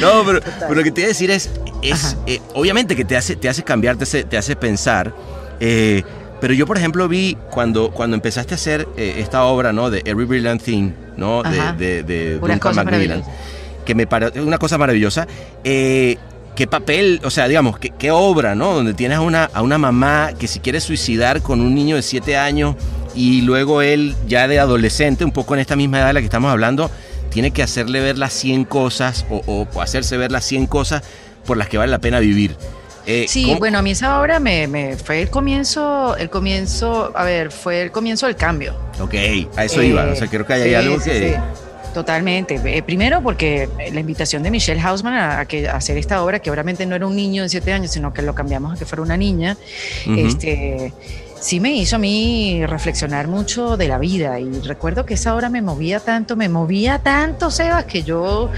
No, pero, lo que te voy a decir es, es eh, obviamente que te hace, te hace cambiar, te hace, te hace pensar. Eh, pero yo, por ejemplo, vi cuando, cuando empezaste a hacer eh, esta obra, ¿no? De Every Brilliant Thing, ¿no? De, de, Duncan Macmillan. Que me parece una cosa maravillosa. Eh, qué papel, o sea, digamos, qué, qué, obra, ¿no? Donde tienes a una, a una mamá que si quiere suicidar con un niño de 7 años y luego él ya de adolescente, un poco en esta misma edad de la que estamos hablando, tiene que hacerle ver las 100 cosas o, hacerse ver las 100 cosas por las que vale la pena vivir. Eh, sí, bueno, a mí esa obra me, me, fue el comienzo, el comienzo, a ver, fue el comienzo del cambio. Ok, a eso iba, o sea, creo que hay algo que... Totalmente. Eh, primero porque la invitación de Michelle Hausman a, que, hacer esta obra, que obviamente no era un niño de siete años, sino que lo cambiamos a que fuera una niña, este, sí me hizo a mí reflexionar mucho de la vida. Y recuerdo que esa obra me movía tanto, me movía tanto, Sebas, que yo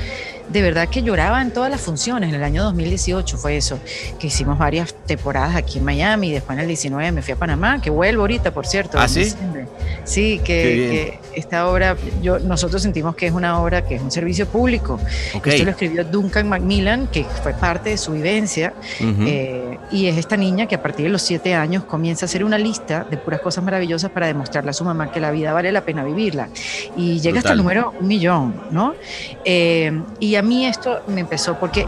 de verdad que lloraba en todas las funciones. En el año 2018 fue eso, que hicimos varias temporadas aquí en Miami, después en el 19 me fui a Panamá, que vuelvo ahorita, por cierto. ¿Ah, sí? Sí, que, esta obra, yo, nosotros sentimos que es una obra que es un servicio público. Esto lo escribió Duncan Macmillan, que fue parte de su vivencia, eh, y es esta niña que a partir de los siete años comienza a hacer una lista de puras cosas maravillosas para demostrarle a su mamá que la vida vale la pena vivirla. Y llega hasta el número un millón, ¿no? Eh, y a mí esto me empezó porque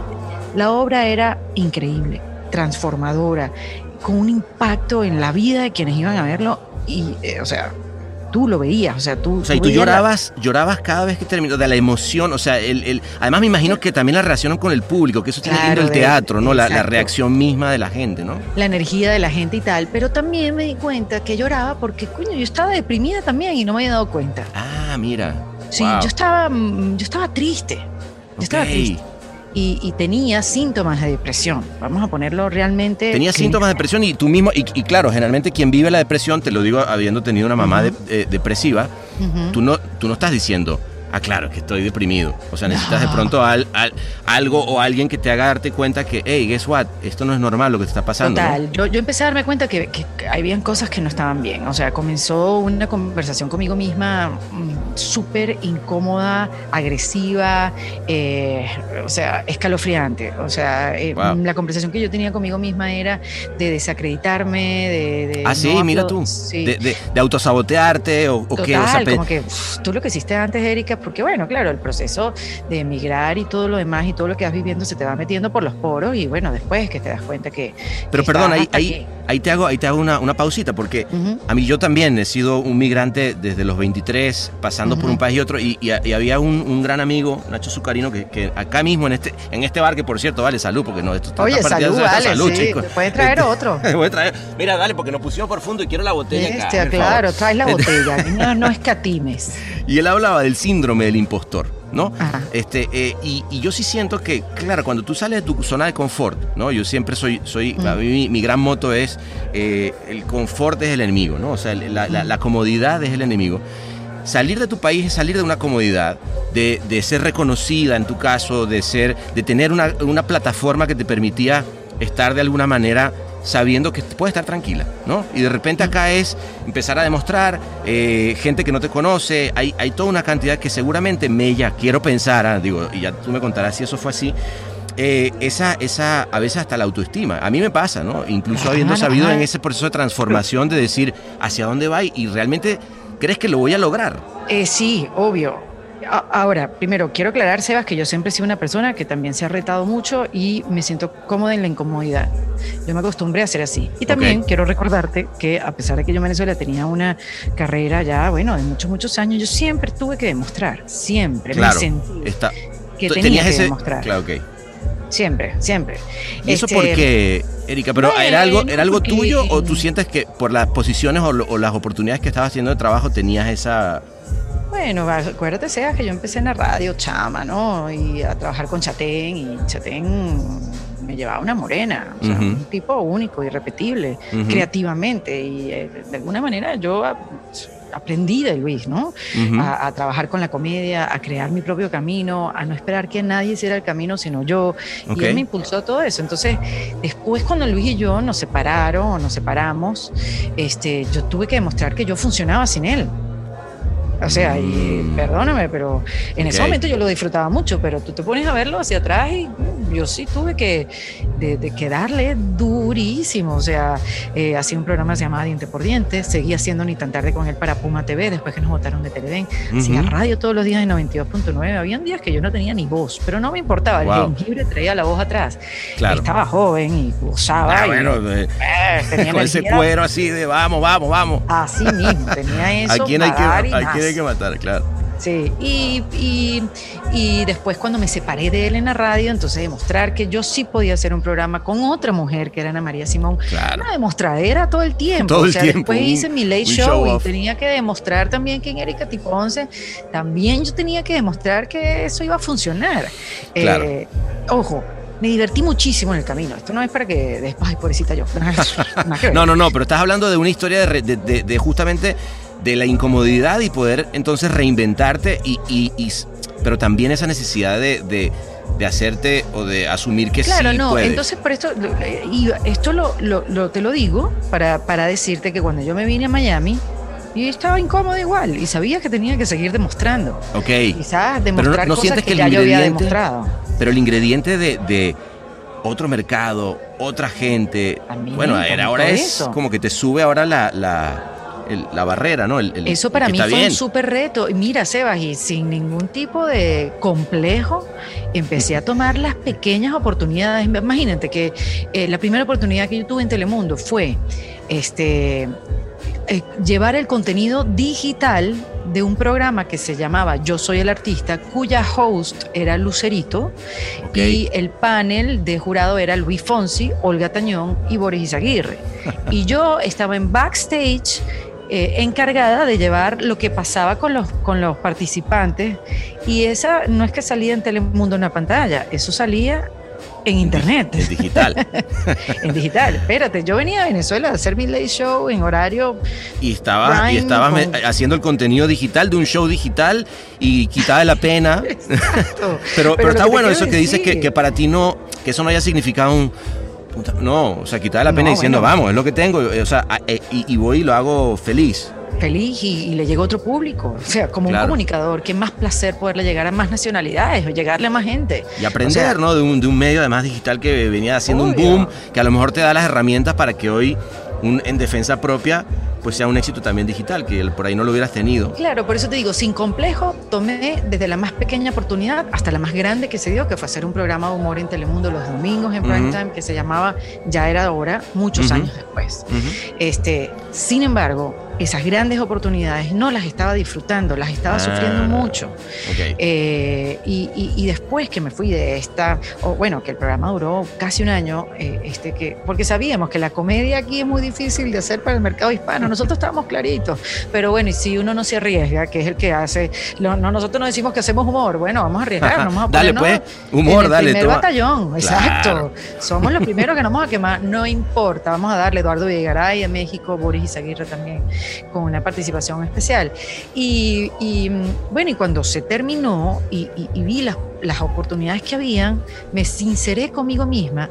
la obra era increíble, transformadora, con un impacto en la vida de quienes iban a verlo y, eh, o sea, tú lo veías, o sea, tú... O sea, y tú llorabas, llorabas cada vez que terminó, de la emoción, o sea, el, el, además me imagino que también la relación con el público, que eso tiene lindo el teatro, ¿no? La, la, reacción misma de la gente, ¿no? La energía de la gente y tal, pero también me di cuenta que lloraba porque, coño, yo estaba deprimida también y no me había dado cuenta. Ah, mira. Sí, yo estaba, mm, yo estaba triste. Yo estaba triste. Y, tenía síntomas de depresión. Vamos a ponerlo realmente. Tenía síntomas de depresión y tú mismo, y, claro, generalmente quien vive la depresión, te lo digo habiendo tenido una mamá eh, depresiva, tú, no, tú no estás diciendo, ah, claro, que estoy deprimido. O sea, necesitas de pronto al, algo o alguien que te haga darte cuenta que, hey, guess what, esto no es normal lo que te está pasando. Total, yo, yo, empecé a darme cuenta que, que, habían cosas que no estaban bien. O sea, comenzó una conversación conmigo misma mm, súper incómoda, agresiva, eh, o sea, escalofriante. O sea, eh, la conversación que yo tenía conmigo misma era de desacreditarme, de... ah, sí, mira tú. De, de, autosabotearte o, o qué. O sea, como que tú lo que hiciste antes, Erika, porque bueno, claro, el proceso de emigrar y todo lo demás y todo lo que vas viviendo se te va metiendo por los poros y bueno, después que te das cuenta que... Pero que perdón, ahí, ahí, ahí te hago, ahí te hago una, una pausita, porque Ujú. a mí yo también he sido un migrante desde los 23, pasando por Ujú. un país y otro, y, y- y había un, un gran amigo, Nacho Zucarino, que, que acá mismo en este, en este bar, que por cierto, vale, salud, porque no, esto está Oye, salud, de vale, salud, sí, chicos. puedes traer Este, otro. traer- mira, dale, porque nos pusimos por fondo y quiero la botella acá. El favor. claro, traes la botella, no, no escatimes. Y él hablaba del síndrome del impostor, ¿no? Ajá. Este, eh, y, y yo sí siento que, claro, cuando tú sales de tu zona de confort, ¿no? Yo siempre soy, soy Mm. a mí mi, mi gran moto es eh, el confort es el enemigo, ¿no? O sea, la, la- la comodidad es el enemigo. Salir de tu país es salir de una comodidad, de, de ser reconocida en tu caso, de ser, de tener una, una plataforma que te permitía estar de alguna manera sabiendo que puedes estar tranquila, ¿no? Y de repente acá es empezar a demostrar, eh, gente que no te conoce, hay, hay toda una cantidad que seguramente Mella, quiero pensar, ah, digo, y ya tú me contarás si eso fue así, eh, esa, esa, a veces hasta la autoestima. A mí me pasa, ¿no? Incluso habiendo sabido ajá. en ese proceso de transformación de decir hacia dónde va y, y realmente crees que lo voy a lograr. Eh, sí, obvio. Ahora, primero, quiero aclarar, Sebas, que yo siempre he sido una persona que también se ha retado mucho y me siento cómoda en la incomodidad. Yo me acostumbré a ser así. Y también Ok. quiero recordarte que a pesar de que yo en Venezuela tenía una carrera ya, bueno, de muchos, muchos años, yo siempre tuve que demostrar, siempre Claro. me sentí Está, que tenía tenías que ese, demostrar. Claro, ok. Siempre, siempre. ¿Y eso Este, por qué, Erika? ¿Pero era algo, era algo porque- tuyo o tú sientes que por las posiciones o, o las oportunidades que estabas haciendo de trabajo tenías esa... Bueno, acuérdate, sea que yo empecé en la radio, chama, ¿no? Y a trabajar con Chatén, y Chatén me llevaba una morena, o sea, un tipo único, irrepetible, creativamente, y eh, de alguna manera yo aprendí de Luis, ¿no? A, a trabajar con la comedia, a crear mi propio camino, a no esperar que nadie hiciera el camino sino yo. Y él me impulsó a todo eso. Entonces, después cuando Luis y yo nos separaron o nos separamos, este, yo tuve que demostrar que yo funcionaba sin él. O sea, y Mm. perdóname, pero en ese Ok. momento yo lo disfrutaba mucho, pero tú te pones a verlo hacia atrás y mm, yo sí tuve que, de, de que darle durísimo. O sea, eh, hacía un programa que se llamaba Diente por Diente, seguía haciendo Ni tan tarde con él para Puma TV, después que nos votaron de Televen. Hacía Ujú. radio todos los días en 92.9. Habían días que yo no tenía ni voz, pero no me importaba. Wow. El jengibre traía la voz atrás. Claro. Estaba joven y gozaba. Ah, y, bueno, eh, tenía con ese energía. cuero así de vamos, vamos, vamos. Así mismo, tenía eso. ¿A quién, hay que, para dar y ¿A más. quién hay que matar? Claro. Sí, y, y, y después cuando me separé de él en la radio, entonces demostrar que yo sí podía hacer un programa con otra mujer, que era Ana María Simón. Claro. Una demostradera todo el tiempo. Todo o el sea, tiempo, después hice mi late show, show y off. tenía que demostrar también que en Erika Tiponce, también yo tenía que demostrar que eso iba a funcionar. Claro. Eh, ojo. Me divertí muchísimo en el camino. Esto no es para que después, ay, pobrecita yo. No, no, no, pero estás hablando de una historia de, re- de- de- de justamente de la incomodidad y poder entonces reinventarte y, y- y pero también esa necesidad de, de- de hacerte o de asumir que Claro, sí no, puedes. entonces por esto, y esto lo, lo- lo- te lo digo para, para decirte que cuando yo me vine a Miami, yo estaba incómodo igual y sabía que tenía que seguir demostrando. ok, Quizás demostrar no cosas sientes que, que ya el yo había demostrado. pero el ingrediente de, de otro mercado, otra gente, A bueno, encantó ahora es como que te sube ahora la, la, el- la barrera, ¿no? El- el- Eso para mí fue bien. un súper reto. Y mira, Sebas, y sin ningún tipo de complejo, empecé a tomar las pequeñas oportunidades. Imagínate que eh, la primera oportunidad que yo tuve en Telemundo fue este, eh, llevar el contenido digital de un programa que se llamaba Yo Soy el Artista, cuya host era Lucerito y el panel de jurado era Luis Fonsi, Olga Tañón y Boris Izaguirre. y yo estaba en backstage eh, encargada de llevar lo que pasaba con los, con los participantes y esa no es que salía en Telemundo en una pantalla, eso salía en internet, Es digital. en digital. Espérate, yo venía a Venezuela a hacer mi late show en horario Y estabas, y con- haciendo el contenido digital de un show digital y quitada la pena. Exacto. Pero, pero, Pero está bueno eso que dices que, que para ti no, que eso no haya significado un... puta, No, o sea, quitada la pena No, diciendo, bueno. vamos, es lo que tengo, o sea, eh, y, y voy y lo hago feliz. feliz y, y le llegó otro público. O sea, como Claro. un comunicador, qué más placer poderle llegar a más nacionalidades o llegarle a más gente. Y aprender, O sea, ¿no? De un, de un medio además digital que venía haciendo un boom, que a lo mejor te da las herramientas para que hoy, un- en defensa propia, pues sea un éxito también digital, que por ahí no lo hubieras tenido. Claro, por eso te digo, sin complejo, tomé desde la más pequeña oportunidad hasta la más grande que se dio, que fue hacer un programa de humor en Telemundo los domingos en prime time, que se llamaba Ya era hora, muchos años después. este, sin embargo, esas grandes oportunidades no las estaba disfrutando, las estaba ah, sufriendo mucho. Eh, y, después que me fui de esta, o bueno, que el programa duró casi un año, eh, este, que, porque sabíamos que la comedia aquí es muy difícil de hacer para el mercado hispano, nosotros estábamos claritos, pero bueno, y si uno no se arriesga, que es el que hace, no, nosotros no decimos que hacemos humor, bueno, vamos a arriesgar, vamos a Dale pues, humor, el dale. Primer batallón, exacto. Somos los primeros que nos vamos a quemar, no importa, vamos a darle Eduardo Vigaray a México, Boris Izaguirre también con una participación especial. Y, bueno, y cuando se terminó y, vi las, las, oportunidades que habían, me sinceré conmigo misma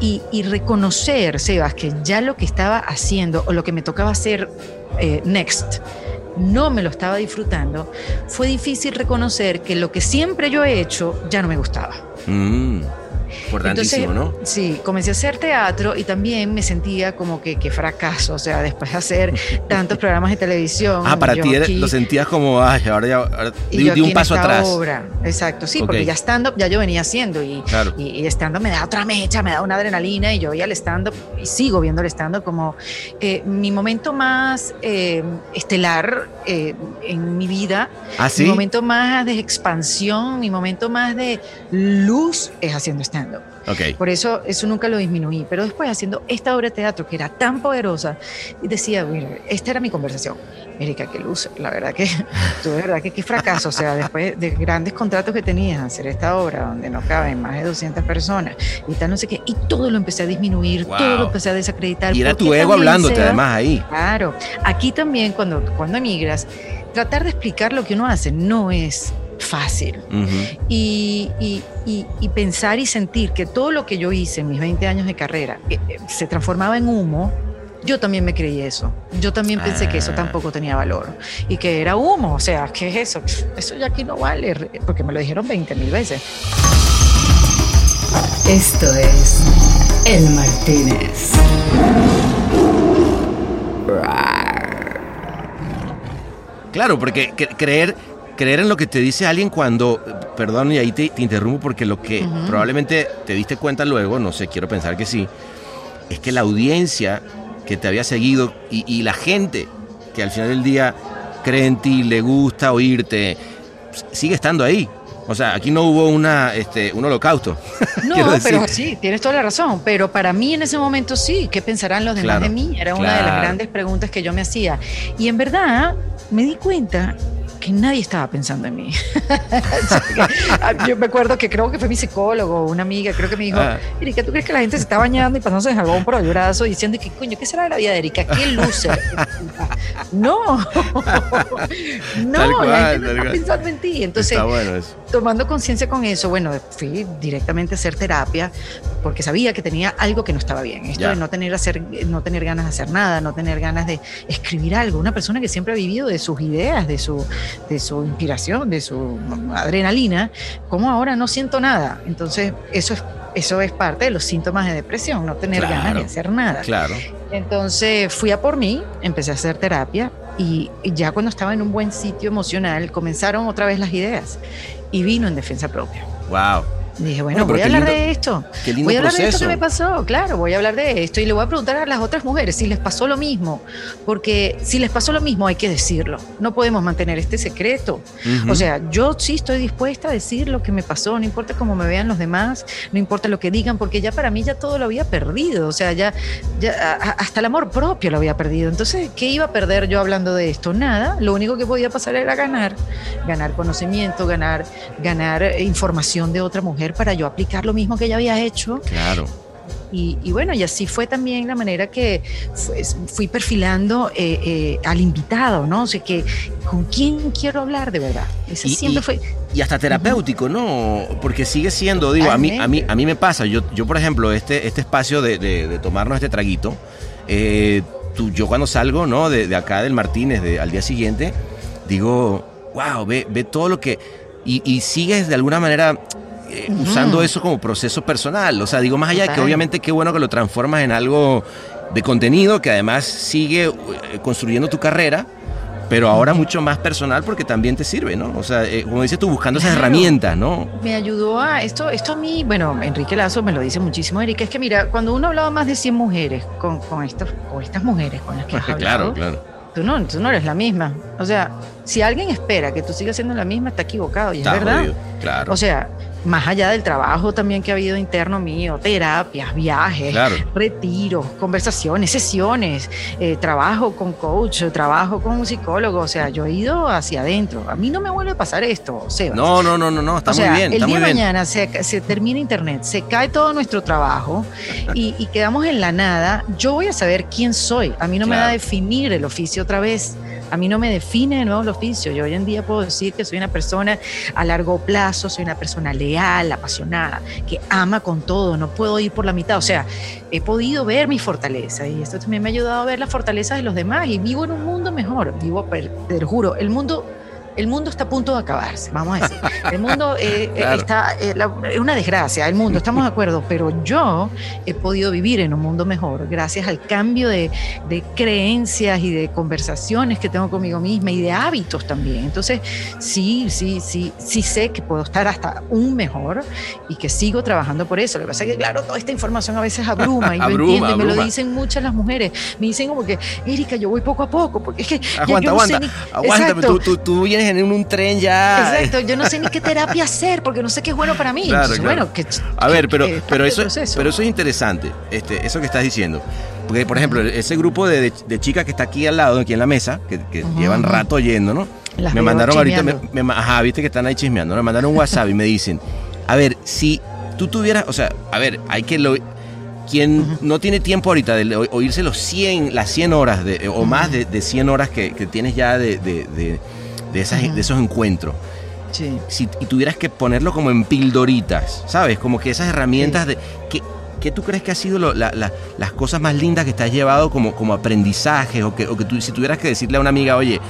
y, reconocer, Sebas, que ya lo que estaba haciendo o lo que me tocaba hacer eh, next, no me lo estaba disfrutando, fue difícil reconocer que lo que siempre yo he hecho ya no me gustaba. Mm. Importantísimo, ¿no? Sí, comencé a hacer teatro y también me sentía como que, que fracaso, o sea, después de hacer tantos programas de televisión. Ah, para ti lo sentías como, ay, ahora ya di, un paso atrás. Obra. Exacto, sí, porque ya stand-up ya yo venía haciendo y, y, stand-up me da otra mecha, me da una adrenalina y yo veía el stand-up y sigo viendo el stand-up como eh, mi momento más eh, estelar eh, en mi vida, ¿Ah, mi momento más de expansión, mi momento más de luz es haciendo stand-up. Por eso eso nunca lo disminuí. Pero después haciendo esta obra de teatro que era tan poderosa, decía, mira, esta era mi conversación. Erika, qué luz, la verdad que, tú de verdad que qué fracaso, o sea, después de grandes contratos que tenías, hacer esta obra donde no caben más de 200 personas y tal, no sé qué, y todo lo empecé a disminuir, todo lo empecé a desacreditar. Y era tu ego hablándote además ahí. Claro, aquí también cuando, cuando emigras, tratar de explicar lo que uno hace no es fácil. y, pensar y sentir que todo lo que yo hice en mis 20 años de carrera eh, eh, se transformaba en humo, yo también me creí eso. Yo también pensé que eso ah. tampoco tenía valor y que era humo. O sea, ¿qué es eso? Eso ya aquí no vale, porque me lo dijeron 20 mil veces. Esto es El Martínez. Claro, porque creer creer en lo que te dice alguien cuando, perdón, y ahí te, interrumpo porque lo que probablemente te diste cuenta luego, no sé, quiero pensar que sí, es que la audiencia que te había seguido y, la gente que al final del día cree en ti, le gusta oírte, sigue estando ahí. O sea, aquí no hubo una, este, un holocausto. No, pero sí, tienes toda la razón. Pero para mí en ese momento sí, ¿qué pensarán los demás de mí? Era una de las grandes preguntas que yo me hacía. Y en verdad me di cuenta que nadie estaba pensando en mí. Ah, yo me acuerdo que creo que fue mi psicólogo, una amiga, creo que me dijo, ah. Erika, ¿tú crees que la gente se está bañando y pasándose en jabón por el brazo diciendo que, coño, ¿qué será de la vida de Erika? ¿Qué loser? no, no, la gente no está pensando en ti. Entonces, tomando conciencia con eso, bueno, fui directamente a hacer terapia porque sabía que tenía algo que no estaba bien. Esto de no tener, hacer, no tener ganas de hacer nada, no tener ganas de escribir algo. Una persona que siempre ha vivido de sus ideas, de su, de su inspiración, de su adrenalina, como ahora no siento nada. Entonces, eso es, eso es parte de los síntomas de depresión, no tener ganas de hacer nada. Claro. Entonces, fui a por mí, empecé a hacer terapia y ya cuando estaba en un buen sitio emocional, comenzaron otra vez las ideas y vino en defensa propia. Wow. Dije, bueno, voy a hablar de esto. voy a hablar de esto que me pasó, claro, voy a hablar de esto y le voy a preguntar a las otras mujeres si les pasó lo mismo, porque si les pasó lo mismo hay que decirlo, no podemos mantener este secreto. O sea, yo sí estoy dispuesta a decir lo que me pasó, no importa cómo me vean los demás, no importa lo que digan, porque ya para mí ya todo lo había perdido, o sea, ya, ya hasta el amor propio lo había perdido. Entonces, ¿qué iba a perder yo hablando de esto? Nada, lo único que podía pasar era ganar, ganar conocimiento, ganar, ganar información de otra mujer para yo aplicar lo mismo que ella había hecho. Claro. Y, bueno, y así fue también la manera que fui perfilando eh, eh, al invitado, ¿no? O sea, que con quién quiero hablar de verdad. Ese siempre fue. Y hasta terapéutico, ¿no? Porque sigue siendo, digo, a mí, a mí, a mí me pasa. Yo, yo por ejemplo, este, este espacio de, de, tomarnos este traguito, eh, tú, yo cuando salgo, ¿no? De, acá del Martínez, al día siguiente, digo, wow, ve, ve todo lo que. Y, y sigues de alguna manera usando eso como proceso personal. O sea, digo, más allá de que obviamente qué bueno que lo transformas en algo de contenido que además sigue eh, construyendo tu carrera, pero ahora mucho más personal porque también te sirve, ¿no? O sea, eh, como dices tú, buscando esas Claro. herramientas, ¿no? Me ayudó a esto, esto a mí, bueno, Enrique Lazo me lo dice muchísimo, Erika, es que mira, cuando uno hablaba más de 100 mujeres con, con, estos, con estas mujeres con las que has claro, hablado, claro. tú no, tú no eres la misma. O sea, si alguien espera que tú sigas siendo la misma, está equivocado, y Está es verdad. jodido, claro. O sea, más allá del trabajo también que ha habido interno mío, terapias, viajes, Claro. retiros, conversaciones, sesiones, eh, trabajo con coach, trabajo con un psicólogo, o sea, yo he ido hacia adentro. A mí no me vuelve a pasar esto, Sebas. No, no, no, no, no, está o sea, muy bien, el día muy de mañana se, se termina internet, se cae todo nuestro trabajo y, y quedamos en la nada. Yo voy a saber quién soy. A mí no me da a definir el oficio otra vez. A mí no me define de nuevo el oficio. Yo hoy en día puedo decir que soy una persona a largo plazo, soy una persona leal, apasionada, que ama con todo, no puedo ir por la mitad. O sea, he podido ver mi fortaleza y esto también me ha ayudado a ver las fortalezas de los demás y vivo en un mundo mejor. Vivo, te lo juro, el mundo el mundo está a punto de acabarse, vamos a decir. El mundo eh, eh, Claro. está, eh, la- es una desgracia, el mundo, estamos de acuerdo, pero yo he podido vivir en un mundo mejor gracias al cambio de, de creencias y de conversaciones que tengo conmigo misma y de hábitos también. Entonces, sí, sí, sí, sí sé que puedo estar hasta un mejor y que sigo trabajando por eso. Lo que pasa es que, claro, toda esta información a veces abruma y Abruma, entiendo y me lo dicen muchas las mujeres. Me dicen como que, Erika, yo voy poco a poco, porque es que ya Aguanta, yo no sé aguanta, ni- aguántame, tú, tú, tú vienes en un tren ya. Exacto, yo no sé ni qué terapia hacer porque no sé qué es bueno para mí. Claro, Entonces, claro. bueno, que, A ver, pero, que pero, eso, pero eso es interesante, este, eso que estás diciendo. Porque, por ejemplo, ese grupo de, de- de chicas que está aquí al lado, aquí en la mesa, que, llevan rato oyendo, ¿no? Las me mandaron ahorita, me, me ajá, viste que están ahí chismeando, me mandaron un WhatsApp y me dicen, a ver, si tú tuvieras, o sea, a ver, hay que lo... Quien no tiene tiempo ahorita de oírse los 100, las 100 horas de- o más de, de 100 horas que, que tienes ya de, de, de- esas, de esos encuentros, Sí. si, y tuvieras que ponerlo como en pildoritas, ¿sabes? Como que esas herramientas de... ¿qué, qué tú crees que ha sido lo- la- la- las cosas más lindas que te has llevado como, como aprendizaje? O que, o que tú, si tuvieras que decirle a una amiga, oye,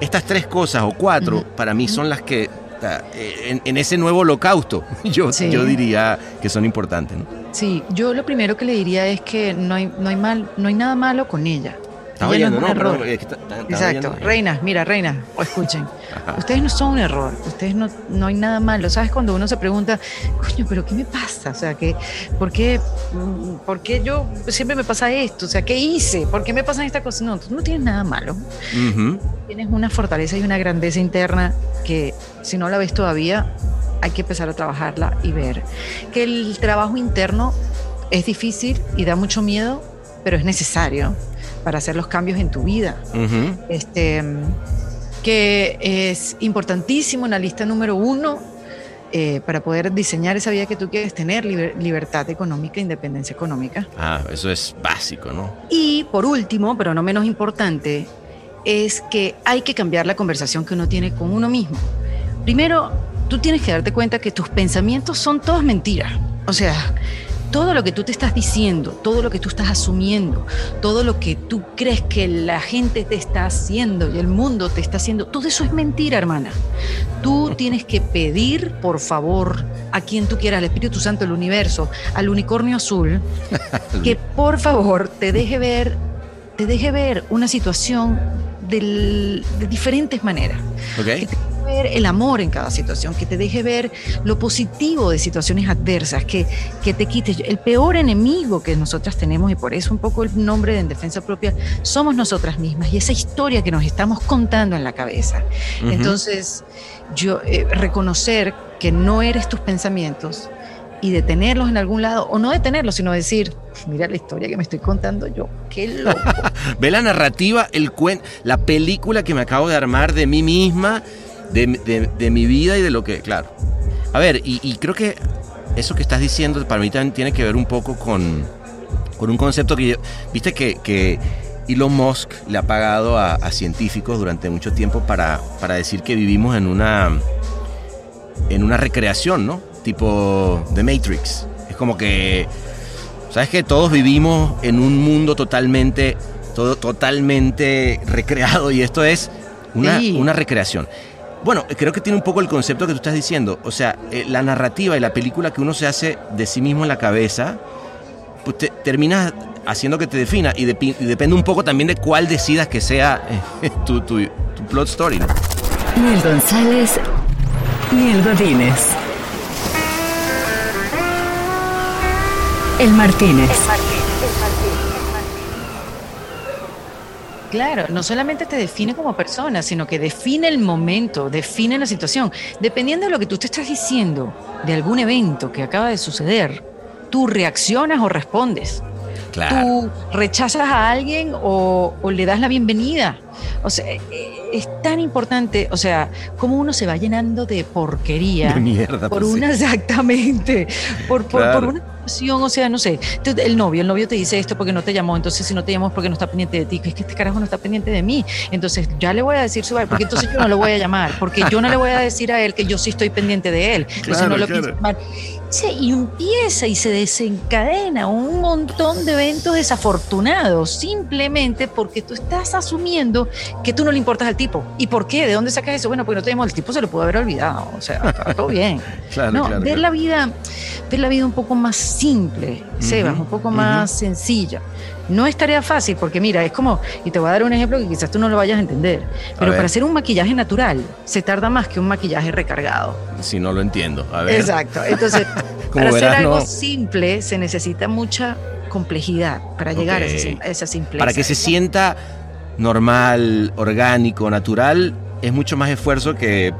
estas tres cosas o cuatro para mí son las que... eh, En, en ese nuevo holocausto, yo, Sí. yo diría que son importantes, ¿no? Sí, yo lo primero que le diría es que no hay, no hay, mal, no hay nada malo con ella. Ella oyendo, no Perdón, error. está- está- está Exacto, oyendo. reinas, mira, reinas, o escuchen. Ajá. Ustedes no son un error, ustedes no, no hay nada malo. ¿Sabes? Cuando uno se pregunta, coño, pero ¿qué me pasa? O sea, que, ¿por, qué, ¿por qué yo siempre me pasa esto? O sea, ¿qué hice? ¿Por qué me pasan estas cosas? No, tú no tienes nada malo. Tienes una fortaleza y una grandeza interna que si no la ves todavía, hay que empezar a trabajarla y ver que el trabajo interno es difícil y da mucho miedo, pero es necesario para hacer los cambios en tu vida. Este, que es importantísimo en la lista número uno eh, para poder diseñar esa vida que tú quieres tener, liber- libertad económica, independencia económica. Ah, eso es básico, ¿no? Y por último, pero no menos importante, es que hay que cambiar la conversación que uno tiene con uno mismo. Primero, tú tienes que darte cuenta que tus pensamientos son todas mentiras. O sea, todo lo que tú te estás diciendo, todo lo que tú estás asumiendo, todo lo que tú crees que la gente te está haciendo y el mundo te está haciendo, todo eso es mentira, hermana. Tú tienes que pedir, por favor, a quien tú quieras, al Espíritu Santo, el universo, al unicornio azul, que por favor te deje ver, te deje ver una situación del- de diferentes maneras. Ver el amor en cada situación, que te deje ver lo positivo de situaciones adversas, que, que te quites el peor enemigo que nosotras tenemos, y por eso un poco el nombre de En Defensa Propia, somos nosotras mismas y esa historia que nos estamos contando en la cabeza. Ujú. Entonces, yo eh, reconocer que no eres tus pensamientos y detenerlos en algún lado, o no detenerlos, sino decir, mira la historia que me estoy contando yo, qué loco. Ve la narrativa, el cuen la película que me acabo de armar de mí misma, de, de- de mi vida y de lo que, claro. A ver, y, y creo que eso que estás diciendo para mí también tiene que ver un poco con, con un concepto que yo, viste que, que Elon Musk le ha pagado a, a científicos durante mucho tiempo para, para decir que vivimos en una, en una recreación, ¿no? Tipo The Matrix. Es como que ¿Sabes que todos vivimos en un mundo totalmente, todo, totalmente recreado y esto es una, Sí. una recreación? Bueno, creo que tiene un poco el concepto que tú estás diciendo. O sea, eh, la narrativa y la película que uno se hace de sí mismo en la cabeza, pues te- haciendo que te defina y, depende un poco también de cuál decidas que sea eh, tu, plot story, ¿no? Ni el González, ni el Godínez. El Martínez. Claro, no solamente te define como persona, sino que define el momento, define la situación. Dependiendo de lo que tú te estás diciendo de algún evento que acaba de suceder, tú reaccionas o respondes. Claro. Tú rechazas a alguien o, o le das la bienvenida. O sea, eh, es tan importante, o sea, cómo uno se va llenando de porquería. De mierda, Por pues, sí. una, exactamente. Por, por, Claro. por una o sea, no sé. el novio, el novio te dice esto porque no te llamó. Entonces, si no te llamó es porque no está pendiente de ti. Es que este carajo no está pendiente de mí. Entonces, ya le voy a decir su porque entonces yo no lo voy a llamar. Porque yo no le voy a decir a él que yo sí estoy pendiente de él. Entonces, Claro, no lo claro. pienso llamar. Y empieza y se desencadena un montón de eventos desafortunados simplemente porque tú estás asumiendo que tú no le importas al tipo. ¿Y por qué? ¿De dónde sacas eso? Bueno, porque no te llamó, el tipo se lo pudo haber olvidado. O sea, está todo bien. Claro, no, claro, ver claro. la vida, ver la vida un poco más simple, Sebas, Ujú, un poco más sencilla. No es tarea fácil, porque mira, es como, y te voy a dar un ejemplo que quizás tú no lo vayas a entender, pero para hacer un maquillaje natural se tarda más que un maquillaje recargado. Si no lo entiendo. A ver. Exacto. Entonces, para hacer algo no. simple se necesita mucha complejidad para llegar a, esa, a esa simpleza. Para que se sienta normal, orgánico, natural, es mucho más esfuerzo que,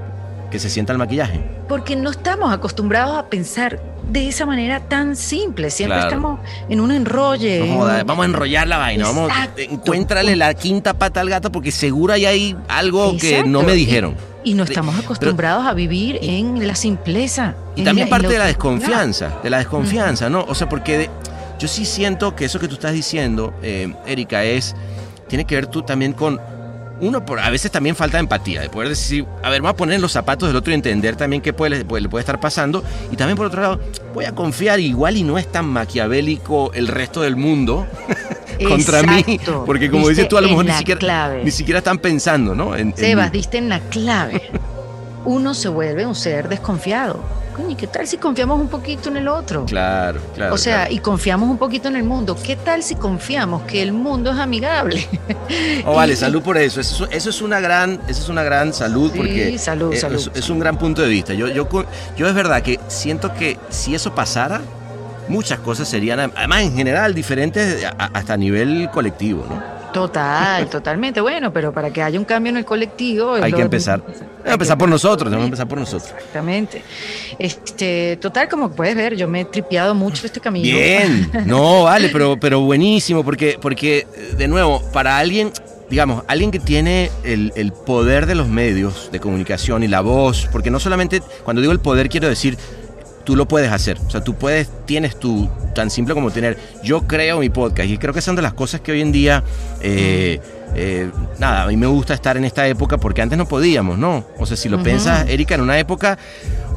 que se sienta el maquillaje. Porque no estamos acostumbrados a pensar de esa manera tan simple. Siempre Claro. estamos en un enrolle. No en joda, un- vamos a enrollar la vaina, vamos, encuéntrale la quinta pata al gato porque seguro ahí hay algo que no me dijeron. Y no estamos acostumbrados a vivir en la simpleza. Y también parte de la desconfianza, de la desconfianza, ¿no? O sea, porque de- yo sí siento que eso que tú estás diciendo, eh, Erika, es, tiene que ver tú también con, uno, por, a veces también falta de empatía, de poder decir, a ver, vamos a poner en los zapatos del otro y entender también qué puede, le puede- estar pasando. Y también por otro lado, voy a confiar igual y no es tan maquiavélico el resto del mundo contra mí, porque como dices tú, a lo mejor ni siquiera, clave. ni siquiera están pensando, ¿no? En- Sebas, diste en la clave. Uno se vuelve un ser desconfiado. Coño, ¿y ¿qué tal si confiamos un poquito en el otro? Claro, claro. o sea, claro. y confiamos un poquito en el mundo. ¿Qué tal si confiamos que el mundo es amigable? Oh, vale, Y- salud por eso. Eso, eso es una gran, eso es una gran salud Sí, porque salud, es, salud, es- un gran punto de vista. Yo, yo, yo es verdad que siento que si eso pasara, muchas cosas serían, además en general, diferentes hasta a nivel colectivo, ¿no? Total, totalmente. Bueno, pero para que haya un cambio en el colectivo. Hay lo- que empezar. hay que empezar por nosotros, tenemos que empezar por nosotros. Exactamente. Este, total, como puedes ver, yo me he tripeado mucho este camino. Bien, no, vale, pero, pero buenísimo, porque, porque, de nuevo, para alguien, digamos, alguien que tiene el, el poder de los medios de comunicación y la voz, porque no solamente, cuando digo el poder, quiero decir, tú lo puedes hacer, o sea, tú puedes, tienes tú, tan simple como tener, yo creo mi podcast, y creo que son de las cosas que hoy en día, eh, eh, nada, a mí me gusta estar en esta época porque antes no podíamos, ¿no? O sea, si lo Ujú. piensas, Erika, en una época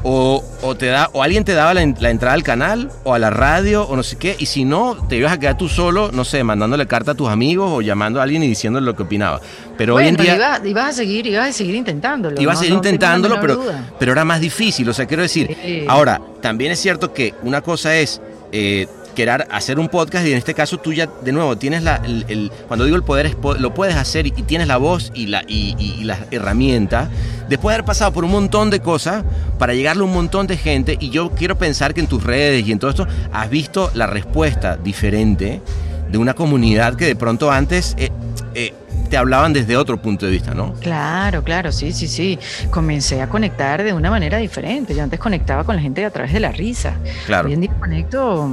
o, o te da o alguien te daba la, en- la entrada al canal o a la radio o no sé qué y si no te ibas a quedar tú solo no sé mandándole carta a tus amigos o llamando a alguien y diciéndole lo que opinaba pero hoy en Bueno, día ibas, a seguir, ibas a seguir intentándolo. ibas a seguir no intentándolo pero pero era más difícil o sea quiero decir Sí. ahora también es cierto que una cosa es eh, querer hacer un podcast y en este caso tú ya de nuevo tienes la el, el- cuando digo el poder es lo puedes hacer y, tienes la voz y la y, y- y la herramienta después de haber pasado por un montón de cosas para llegarle a un montón de gente y yo quiero pensar que en tus redes y en todo esto has visto la respuesta diferente de una comunidad que de pronto antes eh, eh, te hablaban desde otro punto de vista, ¿no? Claro, claro, sí, sí, sí. Comencé a conectar de una manera diferente. Yo antes conectaba con la gente a través de la risa. Claro. Hoy en día conecto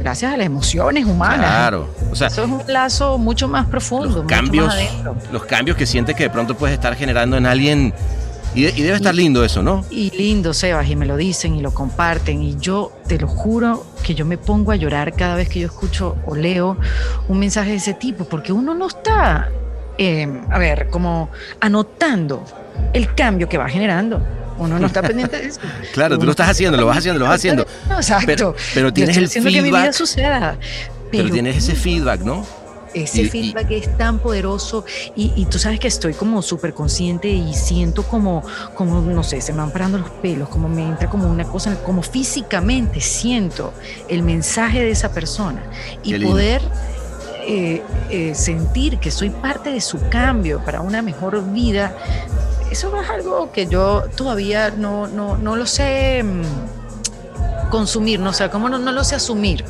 gracias a las emociones humanas. Claro. O sea, Eso es un lazo mucho más profundo, los mucho cambios, más adentro. los cambios que sientes que de pronto puedes estar generando en alguien y debe estar lindo eso, ¿no? Y lindo, Sebas, y me lo dicen y lo comparten. Y yo te lo juro que yo me pongo a llorar cada vez que yo escucho o leo un mensaje de ese tipo, porque uno no está, eh, a ver, como anotando el cambio que va generando. Uno no está pendiente de eso. Claro, tú lo estás haciendo, lo vas haciendo, lo vas haciendo. Exacto. Pero- tienes estoy el haciendo que mi vida feedback. suceda. Pero tienes ese feedback, ¿no? Ese Y- y- feedback es tan poderoso y, y tú sabes que estoy como súper consciente y siento como, como, no sé, se me van parando los pelos, como me entra como una cosa, como físicamente siento el mensaje de esa persona y lindo. Eh, eh, sentir que soy parte de su cambio para una mejor vida. Eso es algo que yo todavía no, no, no lo sé mm, consumir, no o sea, como no, no lo sé asumir.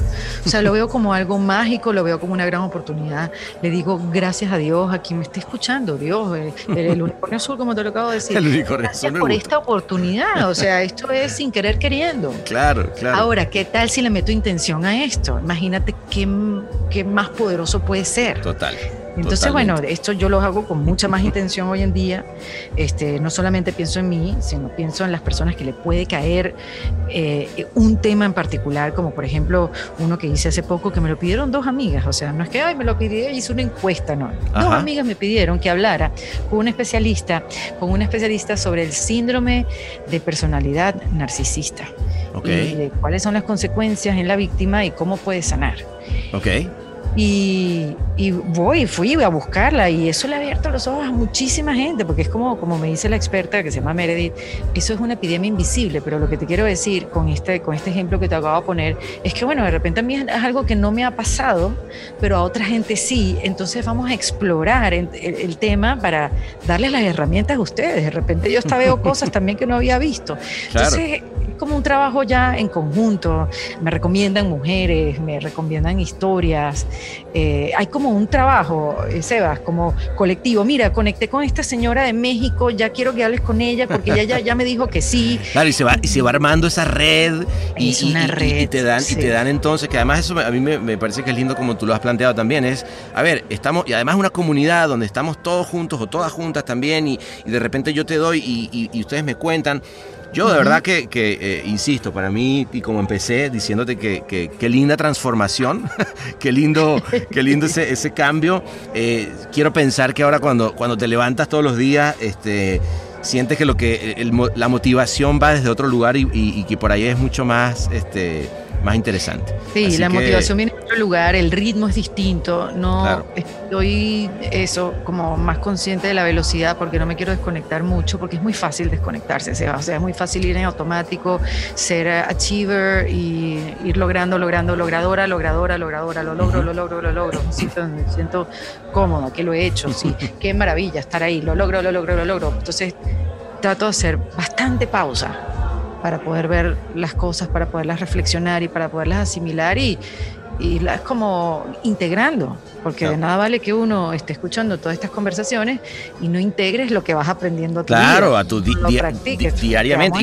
O sea, lo veo como algo mágico, lo veo como una gran oportunidad. Le digo gracias a Dios, a quien me esté escuchando, Dios, eh, el, el unicornio azul, como te lo acabo de decir. El unicornio Gracias por esta oportunidad, o sea, esto es sin querer queriendo. Claro, claro. Ahora, ¿qué tal si le meto intención a esto? Imagínate qué, qué más poderoso puede ser. Total. Entonces, totalmente. bueno, esto yo lo hago con mucha más intención hoy en día. Este, no solamente pienso en mí, sino pienso en las personas que le puede caer eh, un tema en particular, como por ejemplo uno que hice hace poco que me lo pidieron dos amigas. O sea, no es que Ay, me lo y hice una encuesta, no. Dos Ajá. amigas me pidieron que hablara con un especialista, con un especialista sobre el síndrome de personalidad narcisista Ok, y de cuáles son las consecuencias en la víctima y cómo puede sanar. ok. Y, y voy, fui a buscarla y eso le ha abierto los ojos a muchísima gente, porque es como, como me dice la experta que se llama Meredith, eso es una epidemia invisible, pero lo que te quiero decir con este, con este ejemplo que te acabo de poner es que, bueno, de repente a mí es algo que no me ha pasado, pero a otra gente sí, entonces vamos a explorar el, el- el tema para darles las herramientas a ustedes. De repente yo hasta veo cosas también que no había visto. Claro. Entonces, es como un trabajo ya en conjunto. Me recomiendan mujeres, me recomiendan historias. Eh, hay como un trabajo, eh, Sebas, como colectivo. Mira, conecté con esta señora de México, ya quiero que hables con ella porque ella ya, ya me dijo que sí. Claro, y se va, y se va armando esa red. Y, Es y- una y- y red, te dan, y te dan entonces, que además eso a mí me, me parece que es lindo como tú lo has planteado también, es, a ver, estamos, y además una comunidad donde estamos todos juntos o todas juntas también, y, de repente yo te doy y ustedes me cuentan. Yo de verdad que, que, eh, insisto, para mí, y como empecé diciéndote que, que- qué linda transformación, qué lindo, qué lindo ese, ese cambio. Eh, quiero pensar que ahora cuando, cuando te levantas todos los días, este, sientes que lo que el la motivación va desde otro lugar y, y- y que por ahí es mucho más, este, más interesante. Sí, Así la que- motivación viene de otro lugar, el ritmo es distinto, no Claro. estoy eso como más consciente de la velocidad porque no me quiero desconectar mucho porque es muy fácil desconectarse, o sea, es muy fácil ir en automático, ser achiever y ir logrando, logrando, logradora, logradora, logradora, lo logro, lo logro, lo logro, me siento, me siento cómoda, que lo he hecho, sí, qué maravilla estar ahí, lo logro, lo logro, lo logro, entonces trato de hacer bastante pausa para poder ver las cosas, para poderlas reflexionar y para poderlas asimilar y, y las como integrando, porque Claro. de nada vale que uno esté escuchando todas estas conversaciones y no integres lo que vas aprendiendo a tu Claro, vida, a tu di- diariamente.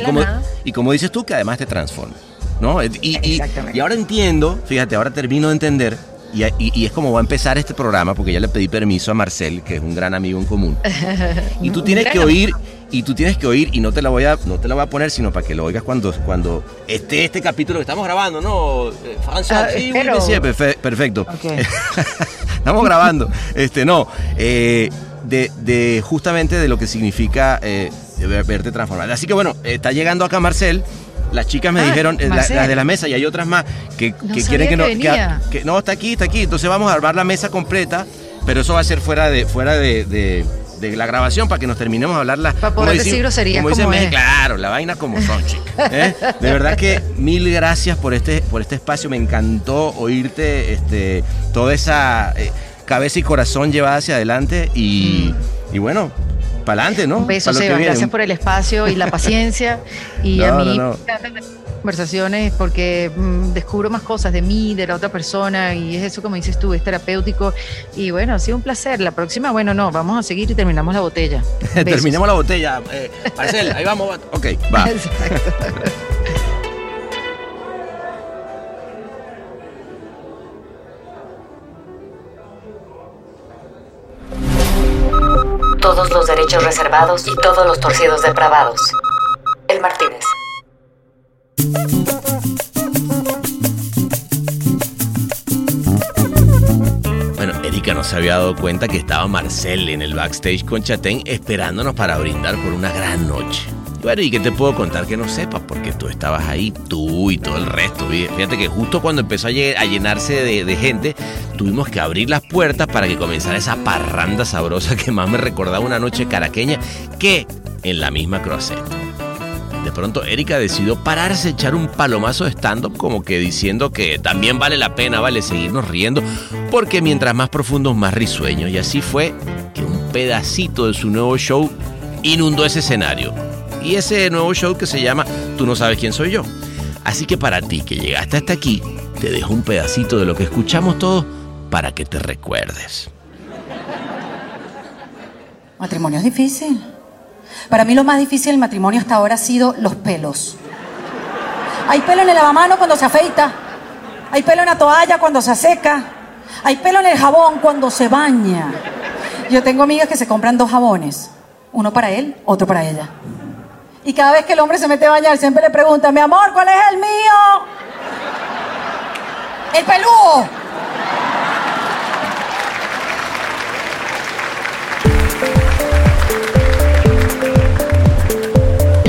Y como, y dices tú, que además te transforma. ¿no? Y, y- Exactamente. y ahora entiendo, fíjate, ahora termino de entender. Y, es como va a empezar este programa, porque ya le pedí permiso a Marcel, que es un gran amigo en común. Y tú tienes que oír, y tú tienes que oír, y no te la voy a, no te la voy a poner, sino para que lo oigas cuando, cuando esté este capítulo que estamos grabando, ¿no? Eh, François, Ah, sí, perfecto. Estamos grabando. Este, no. eh, de, de justamente de lo que significa eh, ver- verte transformar. Así que bueno, está llegando acá Marcel. Las chicas me Ah, dijeron, la- las de la mesa, y hay otras más que, No que quieren que no. que- no, está aquí, está aquí. Entonces vamos a armar la mesa completa, pero eso va a ser fuera de, fuera de, de- de la grabación para que nos terminemos de hablar las. Para poder decir decimos- groserías como como. México, Claro, la vaina como son, chicas. ¿eh? De verdad que mil gracias por este, por este espacio. Me encantó oírte este, toda esa eh, cabeza y corazón llevada hacia adelante. Y, y bueno, para adelante, ¿no? Un beso, Seba. Gracias por el espacio y la paciencia. Y No, a no, mí no. me las conversaciones porque mm, descubro más cosas de mí, de la otra persona, y es eso como dices tú, es terapéutico. Y bueno, ha sido un placer. La próxima, bueno, no, vamos a seguir y terminamos la botella. Besos. Terminemos la botella. Eh, Marcel, ahí vamos. va- Ok, va. Exacto. Todos los derechos reservados y todos los torcidos depravados. El Martínez. Bueno, Erika no se había dado cuenta que estaba Marcel en el backstage con Chatén esperándonos para brindar por una gran noche. Bueno, ¿y qué te puedo contar que no sepas? Porque tú estabas ahí, tú y todo el resto. Fíjate que justo cuando empezó a llenarse de, gente, tuvimos que abrir las puertas para que comenzara esa parranda sabrosa que más me recordaba una noche caraqueña que en la misma Croisette. De pronto Erika decidió pararse, echar un palomazo de stand-up como que diciendo que también vale la pena, vale seguirnos riendo, porque mientras más profundos, más risueños. Y así fue que un pedacito de su nuevo show inundó ese escenario. Y ese nuevo show que se llama Tú no sabes quién soy yo. Así que para ti que llegaste hasta aquí, te dejo un pedacito de lo que escuchamos todos para que te recuerdes. Matrimonio es difícil. Para mí lo más difícil del matrimonio hasta ahora ha sido los pelos. Hay pelo en el lavamano cuando se afeita. Hay pelo en la toalla cuando se seca. Hay pelo en el jabón cuando se baña. Yo tengo amigas que se compran dos jabones. Uno para él, otro para ella. Y cada vez que el hombre se mete a bañar, siempre le pregunta, mi amor, ¿cuál es el mío? El peludo.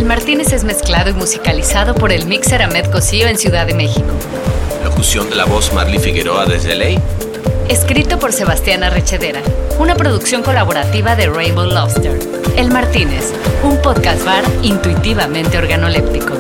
Martínez es mezclado y musicalizado por el mixer Ahmed Cosío en Ciudad de México. Locución de la voz Marley Figueroa desde LA. Escrito por Sebastián Arrechedera. Una producción colaborativa de Rainbow Lobster. El Martínez, un podcast bar intuitivamente organoléptico.